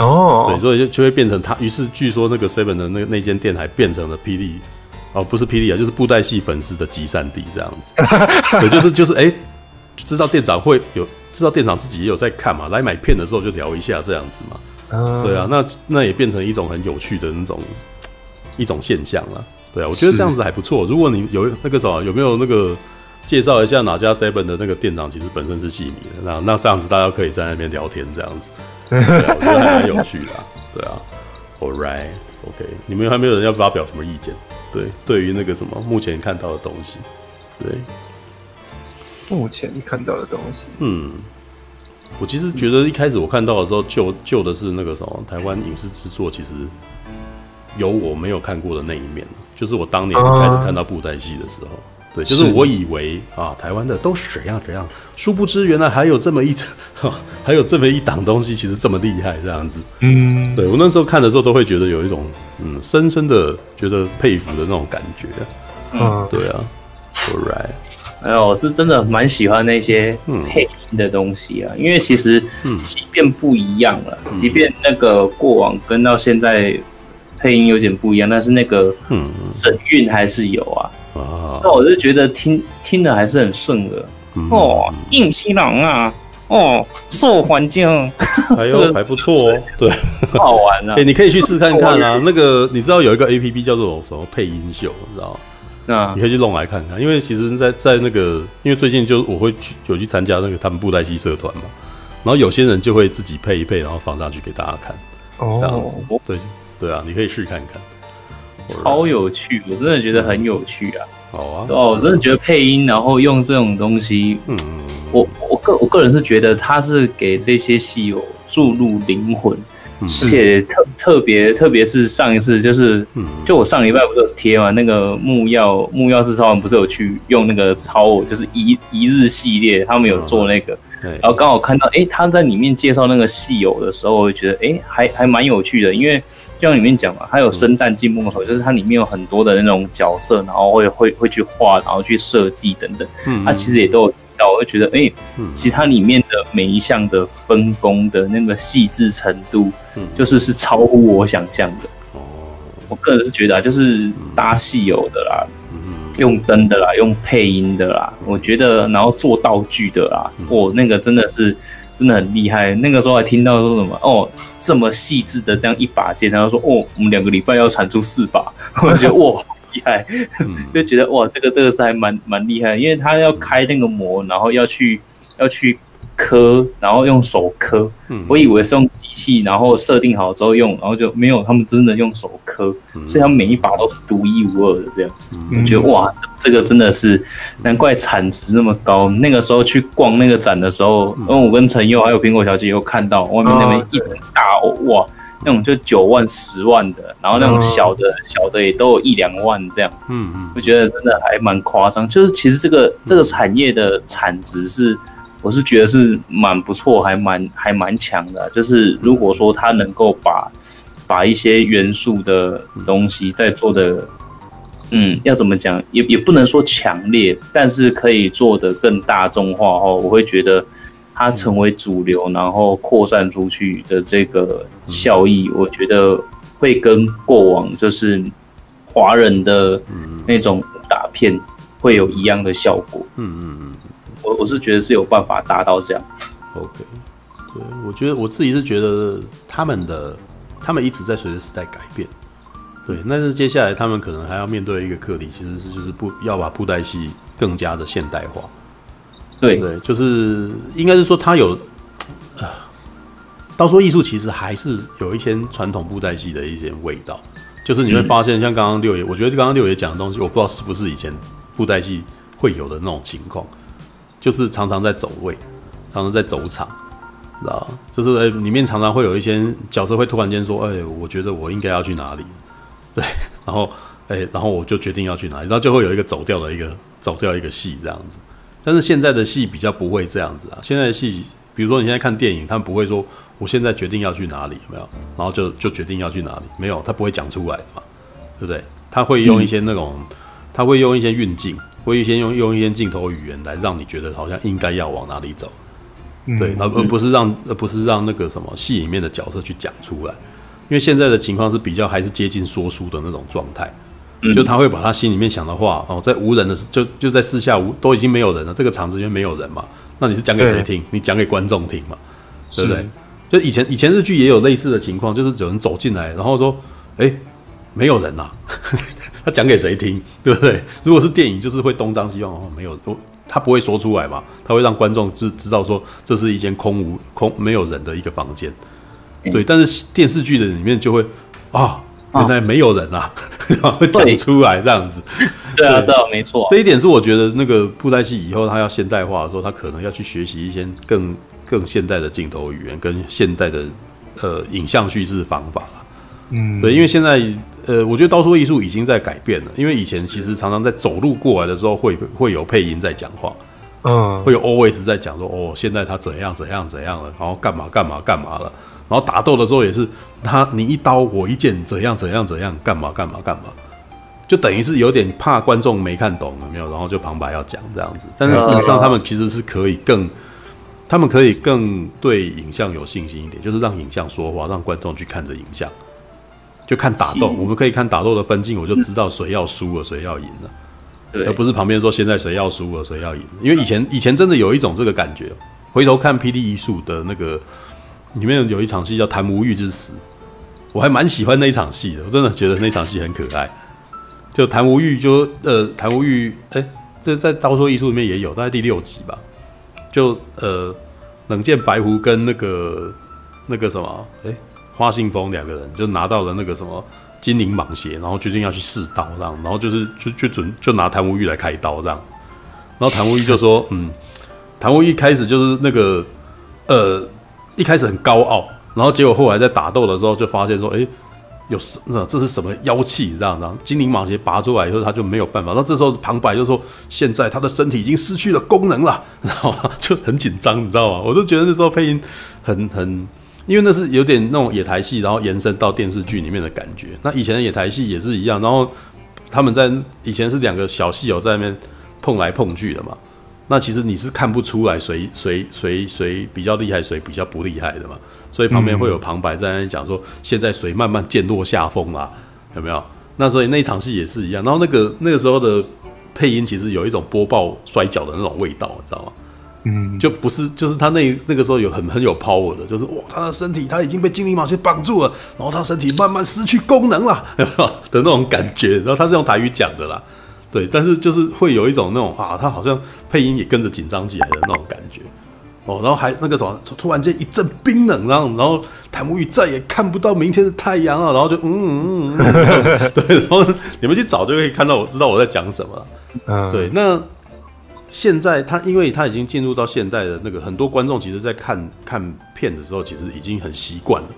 哦，对，所以就就会变成他。于是据说那个 Seven 的那那间店还变成了霹雳，哦，不是霹雳啊，就是布袋戏粉丝的集散地这样子。对，就是就是，哎、欸，知道店长会有，知道店长自己也有在看嘛，来买片的时候就聊一下这样子嘛。嗯，对啊，那那也变成一种很有趣的那种一种现象了。对啊，我觉得这样子还不错。如果你有那个什么，有没有那个介绍一下哪家 Seven 的那个店长，其实本身是戏迷的，那那这样子大家可以在那边聊天，这样子，对啊，我觉得还蛮有趣的。对啊，All right，OK，你们还没有人要发表什么意见？对，对于那个什么目前看到的东西，对，目前看到的东西，嗯，我其实觉得一开始我看到的时候，旧旧的是那个什么台湾影视制作，其实有我没有看过的那一面。就是我当年开始看到布袋戏的时候，啊、对，就是我以为啊，台湾的都是怎样怎样，殊不知原来还有这么一，还有这么一档东西，其实这么厉害，这样子。嗯，对我那时候看的时候，都会觉得有一种嗯，深深的觉得佩服的那种感觉。嗯，对啊，All right，哎呦，我是真的蛮喜欢那些配音的东西啊，嗯、因为其实，即便不一样了，嗯、即便那个过往跟到现在。配音有点不一样，但是那个嗯神韵还是有啊。啊，那我就觉得听听的还是很顺耳。哦，硬西郎啊，哦，受环境，还有 还不错哦。对，好玩啊。哎，你可以去试看看啊。那个你知道有一个 A P P 叫做什么配音秀，你知道吗？啊，你可以去弄来看看。因为其实，在在那个，因为最近就我会去有去参加那个他们布袋戏社团嘛，然后有些人就会自己配一配，然后放上去给大家看。哦，对。对啊，你可以试看看，超有趣，我真的觉得很有趣啊！好啊，哦，我真的觉得配音，然后用这种东西，嗯，我我个我个人是觉得他是给这些戏友注入灵魂，而且特特别特别是上一次就是，就我上礼拜不是有贴嘛，那个木曜木曜四超人不是有去用那个超偶，就是一一日系列，他们有做那个。然后刚好看到，哎，他在里面介绍那个戏友的时候，我就觉得，哎，还还蛮有趣的，因为就像里面讲嘛，它有生旦净末丑，就是它里面有很多的那种角色，然后会会会去画，然后去设计等等，嗯，它其实也都有提到，我就觉得，哎，其实它里面的每一项的分工的那个细致程度，就是是超乎我想象的。哦，我个人是觉得啊，就是搭戏有的啦。用灯的啦，用配音的啦，我觉得，然后做道具的啦，我、嗯。哦、那个真的是真的很厉害。那个时候还听到说什么哦，这么细致的这样一把剑，然后说哦，我们两个礼拜要产出四把，我觉得哇，厉害，嗯、就觉得哇，这个这个是还蛮蛮厉害，因为他要开那个模，然后要去要去。刻，然后用手磕，嗯、我以为是用机器，然后设定好之后用，然后就没有，他们真的用手磕，嗯、所以他们每一把都是独一无二的这样。嗯、我觉得哇这，个真的是难怪产值那么高。那个时候去逛那个展的时候，因为、嗯、我跟陈佑还有苹果小姐有看到外面那边一只大偶，哦、哇，那种就九万、十万的，然后那种小的、哦、小的也都有一两万这样。嗯嗯，我觉得真的还蛮夸张。就是其实这个这个产业的产值是。我是觉得是蛮不错，还蛮还蛮强的。就是如果说他能够把把一些元素的东西再做的，嗯，要怎么讲，也也不能说强烈，但是可以做的更大众化哦。我会觉得它成为主流，然后扩散出去的这个效益，我觉得会跟过往就是华人的那种打片会有一样的效果。嗯嗯嗯。我我是觉得是有办法达到这样。OK，对，我觉得我自己是觉得他们的他们一直在随着时代改变。对，但是接下来他们可能还要面对一个课题，其实是就是不要把布袋戏更加的现代化。对对，就是应该是说他有啊，刀说艺术其实还是有一些传统布袋戏的一些味道。就是你会发现，像刚刚六爷，嗯、我觉得刚刚六爷讲的东西，我不知道是不是以前。布袋戏会有的那种情况，就是常常在走位，常常在走场，知道就是，里面常常会有一些角色会突然间说：“哎，我觉得我应该要去哪里？”对，然后哎，然后我就决定要去哪里，然后就会有一个走掉的一个走掉一个戏这样子。但是现在的戏比较不会这样子啊，现在的戏，比如说你现在看电影，他们不会说我现在决定要去哪里，有没有？然后就就决定要去哪里，没有，他不会讲出来的嘛，对不对？他会用一些那种，他会用一些运镜，会先用用一些镜头语言来让你觉得好像应该要往哪里走，嗯、对，而而不是让而不是让那个什么戏里面的角色去讲出来，因为现在的情况是比较还是接近说书的那种状态，嗯、就他会把他心里面想的话哦，在无人的就就在四下无都已经没有人了，这个场子里面没有人嘛，那你是讲给谁听？你讲给观众听嘛，对不对？就以前以前日剧也有类似的情况，就是有人走进来，然后说，哎。没有人呐、啊，他讲给谁听，对不对？如果是电影，就是会东张西望哦，没有，他不会说出来嘛，他会让观众知知道说这是一间空无空没有人的一个房间，对。但是电视剧的里面就会啊，原来没有人啊，啊 会讲出来这样子。对，对啊，对啊，没错。这一点是我觉得那个布袋戏以后他要现代化的时候，他可能要去学习一些更更现代的镜头语言跟现代的呃影像叙事方法。嗯，对，因为现在。呃，我觉得刀说艺术已经在改变了，因为以前其实常常在走路过来的时候会会有配音在讲话，嗯，会有 always 在讲说哦，现在他怎样怎样怎样了，然后干嘛干嘛干嘛了，然后打斗的时候也是他你一刀我一剑怎样怎样怎样干嘛干嘛干嘛，就等于是有点怕观众没看懂有没有，然后就旁白要讲这样子，但是事实上他们其实是可以更，他们可以更对影像有信心一点，就是让影像说话，让观众去看着影像。就看打斗，我们可以看打斗的分镜，我就知道谁要输了，谁要赢了，对，而不是旁边说现在谁要输了，谁要赢。因为以前以前真的有一种这个感觉，回头看《霹雳一术》的那个里面有一场戏叫《谭无欲之死》，我还蛮喜欢那一场戏的，我真的觉得那场戏很可爱。就谭无欲就呃谭无欲，哎、欸，这在《刀说艺术》里面也有，大概第六集吧。就呃冷剑白狐跟那个那个什么，哎、欸。花信封两个人就拿到了那个什么金鳞蟒鞋，然后决定要去试刀这样，然后就是就就准就拿谭无欲来开刀这样，然后谭无欲就说，嗯，谭无欲一开始就是那个呃一开始很高傲，然后结果后来在打斗的时候就发现说，哎，有什这是什么妖气这样，然后金鳞蟒鞋拔出来以后他就没有办法，那这时候旁白就说，现在他的身体已经失去了功能了，然后就很紧张，你知道吗？我就觉得那时候配音很很。因为那是有点那种野台戏，然后延伸到电视剧里面的感觉。那以前的野台戏也是一样，然后他们在以前是两个小戏友在那边碰来碰去的嘛。那其实你是看不出来谁谁谁谁比较厉害，谁比较不厉害的嘛。所以旁边会有旁白在那边讲说，现在谁慢慢渐落下风啦，有没有？那所以那场戏也是一样。然后那个那个时候的配音其实有一种播报摔跤的那种味道，你知道吗？嗯，就不是，就是他那那个时候有很很有 power 的，就是哇，他的身体他已经被金鳞蟒鞋绑住了，然后他身体慢慢失去功能了，的那种感觉。然后他是用台语讲的啦，对，但是就是会有一种那种啊，他好像配音也跟着紧张起来的那种感觉哦。然后还那个什么，突然间一阵冰冷，然后然后谭无欲再也看不到明天的太阳了，然后就嗯嗯嗯，嗯，对，然后你们去找就可以看到，我知道我在讲什么，嗯，对，那。现在他，因为他已经进入到现代的那个，很多观众其实，在看看片的时候，其实已经很习惯了。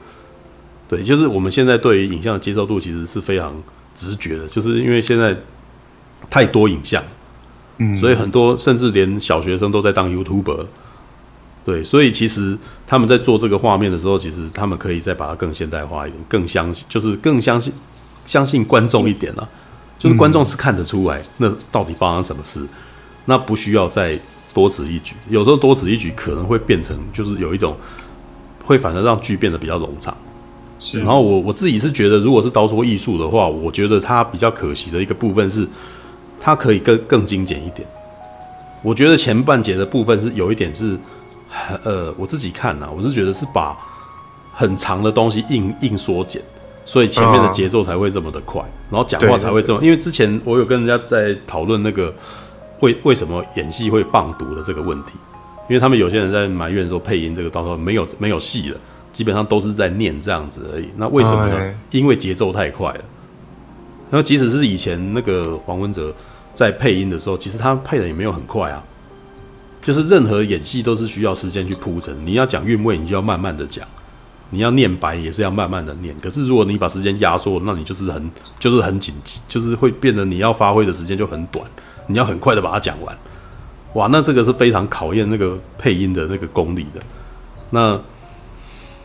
对，就是我们现在对于影像的接受度，其实是非常直觉的，就是因为现在太多影像，嗯，所以很多甚至连小学生都在当 YouTuber。对，所以其实他们在做这个画面的时候，其实他们可以再把它更现代化一点，更相信，就是更相信相信观众一点了，就是观众是看得出来，那到底发生什么事。那不需要再多此一举，有时候多此一举可能会变成就是有一种会反而让剧变得比较冗长。是，然后我我自己是觉得，如果是刀说艺术的话，我觉得它比较可惜的一个部分是，它可以更更精简一点。我觉得前半节的部分是有一点是，呃，我自己看呐，我是觉得是把很长的东西硬硬缩减，所以前面的节奏才会这么的快，然后讲话才会这么。因为之前我有跟人家在讨论那个。为为什么演戏会棒读的这个问题？因为他们有些人在埋怨说配音这个到时候没有没有戏了，基本上都是在念这样子而已。那为什么呢？因为节奏太快了。然后即使是以前那个黄文哲在配音的时候，其实他配的也没有很快啊。就是任何演戏都是需要时间去铺陈，你要讲韵味，你就要慢慢的讲；你要念白也是要慢慢的念。可是如果你把时间压缩，那你就是很就是很紧急，就是会变得你要发挥的时间就很短，你要很快的把它讲完。哇，那这个是非常考验那个配音的那个功力的。那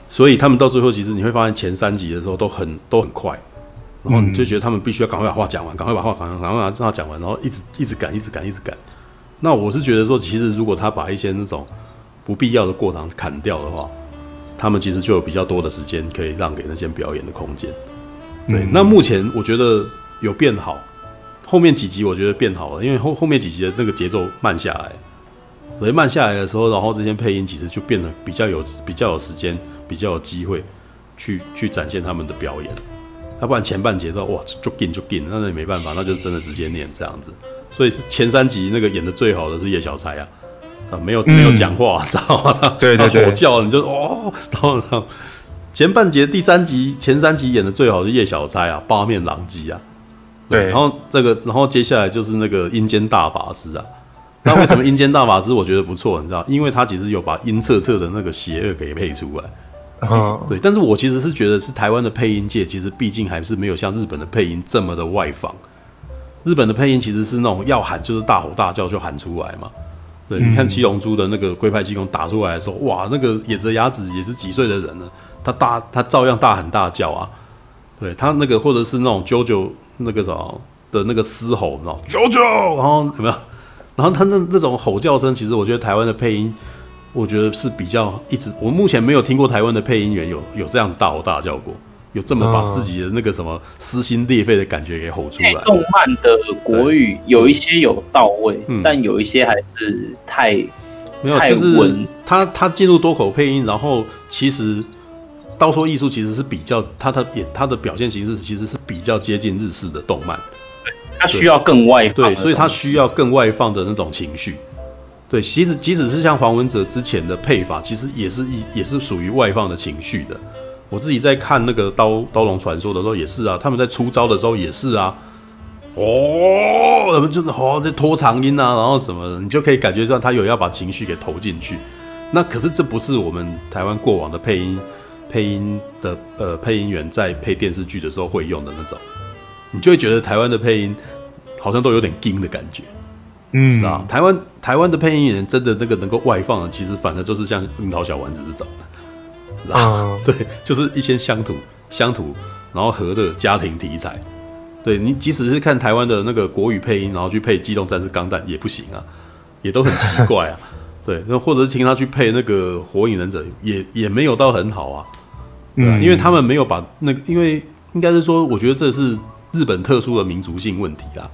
所以他们到最后，其实你会发现前三集的时候都很都很快，然后你就觉得他们必须要赶快把话讲完，赶快把话赶快赶快把话讲完，然后一直一直赶，一直赶，一直赶。那我是觉得说，其实如果他把一些那种不必要的过场砍掉的话，他们其实就有比较多的时间可以让给那些表演的空间。对，嗯、那目前我觉得有变好，后面几集我觉得变好了，因为后后面几集的那个节奏慢下来，所以慢下来的时候，然后这些配音其实就变得比较有比较有时间，比较有机会去去展现他们的表演。要不然前半节奏哇就紧就紧，那那也没办法，那就真的直接念这样子。所以是前三集那个演的最好的是叶小钗啊，啊没有没有讲话，知道吗？他对对对，吼叫你就哦，然后然后前半节第三集前三集演的最好的是叶小钗啊，八面狼藉啊，对，然后这个然后接下来就是那个阴间大法师啊，那为什么阴间大法师我觉得不错？你知道，因为他其实有把阴恻恻的那个邪恶给配出来，啊，对，但是我其实是觉得是台湾的配音界其实毕竟还是没有像日本的配音这么的外放。日本的配音其实是那种要喊就是大吼大叫就喊出来嘛，对，你看七龙珠的那个龟派气功打出来的时候，哇，那个野泽雅子也是几岁的人了，他大他照样大喊大叫啊，对他那个或者是那种 JoJo 那个什么的那个嘶吼，你知道 JoJo，然后有没有？然后他那那种吼叫声，其实我觉得台湾的配音，我觉得是比较一直，我目前没有听过台湾的配音员有有这样子大吼大叫过。有这么把自己的那个什么撕心裂肺的感觉给吼出来。动漫的国语有一些有到位，嗯、但有一些还是太没有，就是他他进入多口配音，然后其实刀说艺术其实是比较他的也他的表现形式其实是比较接近日式的动漫，他需要更外放，对，所以他需要更外放的那种情绪。对，其实即使是像黄文哲之前的配法，其实也是一也是属于外放的情绪的。我自己在看那个刀《刀刀龙传说》的时候也是啊，他们在出招的时候也是啊，哦，他们就是哦，在拖长音啊，然后什么的，你就可以感觉到他有要把情绪给投进去。那可是这不是我们台湾过往的配音配音的呃配音员在配电视剧的时候会用的那种，你就会觉得台湾的配音好像都有点惊的感觉，嗯啊，台湾台湾的配音员真的那个能够外放的，其实反正就是像樱桃小丸子这种的。啊，对，就是一些乡土乡土，然后和的家庭题材。对，你即使是看台湾的那个国语配音，然后去配《机动战士钢弹》也不行啊，也都很奇怪啊。对，那或者是请他去配那个《火影忍者》也，也也没有到很好啊。对啊，因为他们没有把那个，因为应该是说，我觉得这是日本特殊的民族性问题啊。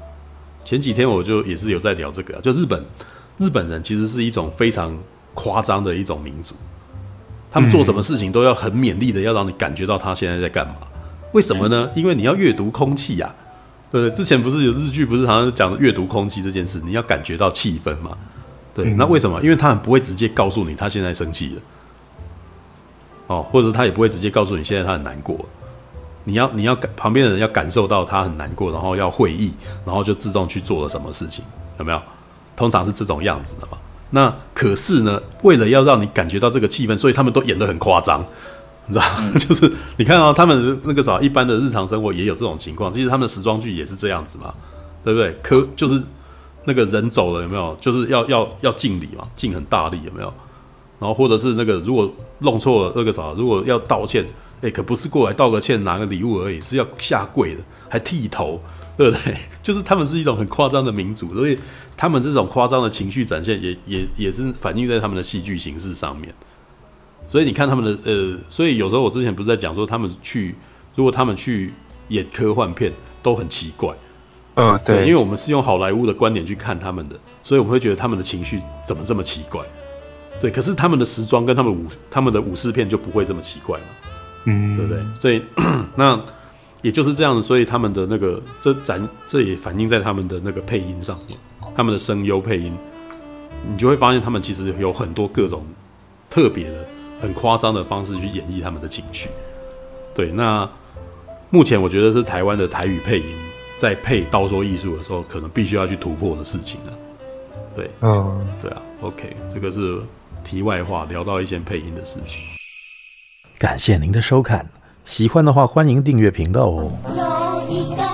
前几天我就也是有在聊这个啊，就日本日本人其实是一种非常夸张的一种民族。他们做什么事情都要很勉励的，要让你感觉到他现在在干嘛？为什么呢？因为你要阅读空气呀，对不对？之前不是有日剧，不是常常讲阅读空气这件事，你要感觉到气氛嘛？对，那为什么？因为他们不会直接告诉你他现在生气了，哦，或者他也不会直接告诉你现在他很难过。你要你要感旁边的人要感受到他很难过，然后要会意，然后就自动去做了什么事情，有没有？通常是这种样子的嘛。那可是呢，为了要让你感觉到这个气氛，所以他们都演得很夸张，你知道？嗯、就是你看啊，他们那个啥，一般的日常生活也有这种情况。其实他们的时装剧也是这样子嘛，对不对？可就是那个人走了有没有？就是要要要敬礼嘛，敬很大力有没有？然后或者是那个如果弄错了那个啥，如果要道歉，哎，可不是过来道个歉拿个礼物而已，是要下跪的，还剃头。对不对？就是他们是一种很夸张的民族，所以他们这种夸张的情绪展现，也也也是反映在他们的戏剧形式上面。所以你看他们的呃，所以有时候我之前不是在讲说，他们去如果他们去演科幻片都很奇怪，嗯，对，因为我们是用好莱坞的观点去看他们的，所以我们会觉得他们的情绪怎么这么奇怪？对，可是他们的时装跟他们武他们的武士片就不会这么奇怪嘛，嗯，对不对？所以 那。也就是这样子，所以他们的那个这咱这也反映在他们的那个配音上面，他们的声优配音，你就会发现他们其实有很多各种特别的、很夸张的方式去演绎他们的情绪。对，那目前我觉得是台湾的台语配音在配刀说艺术的时候，可能必须要去突破的事情啊。对，嗯，对啊，OK，这个是题外话，聊到一些配音的事情。感谢您的收看，喜欢的话欢迎订阅频道哦。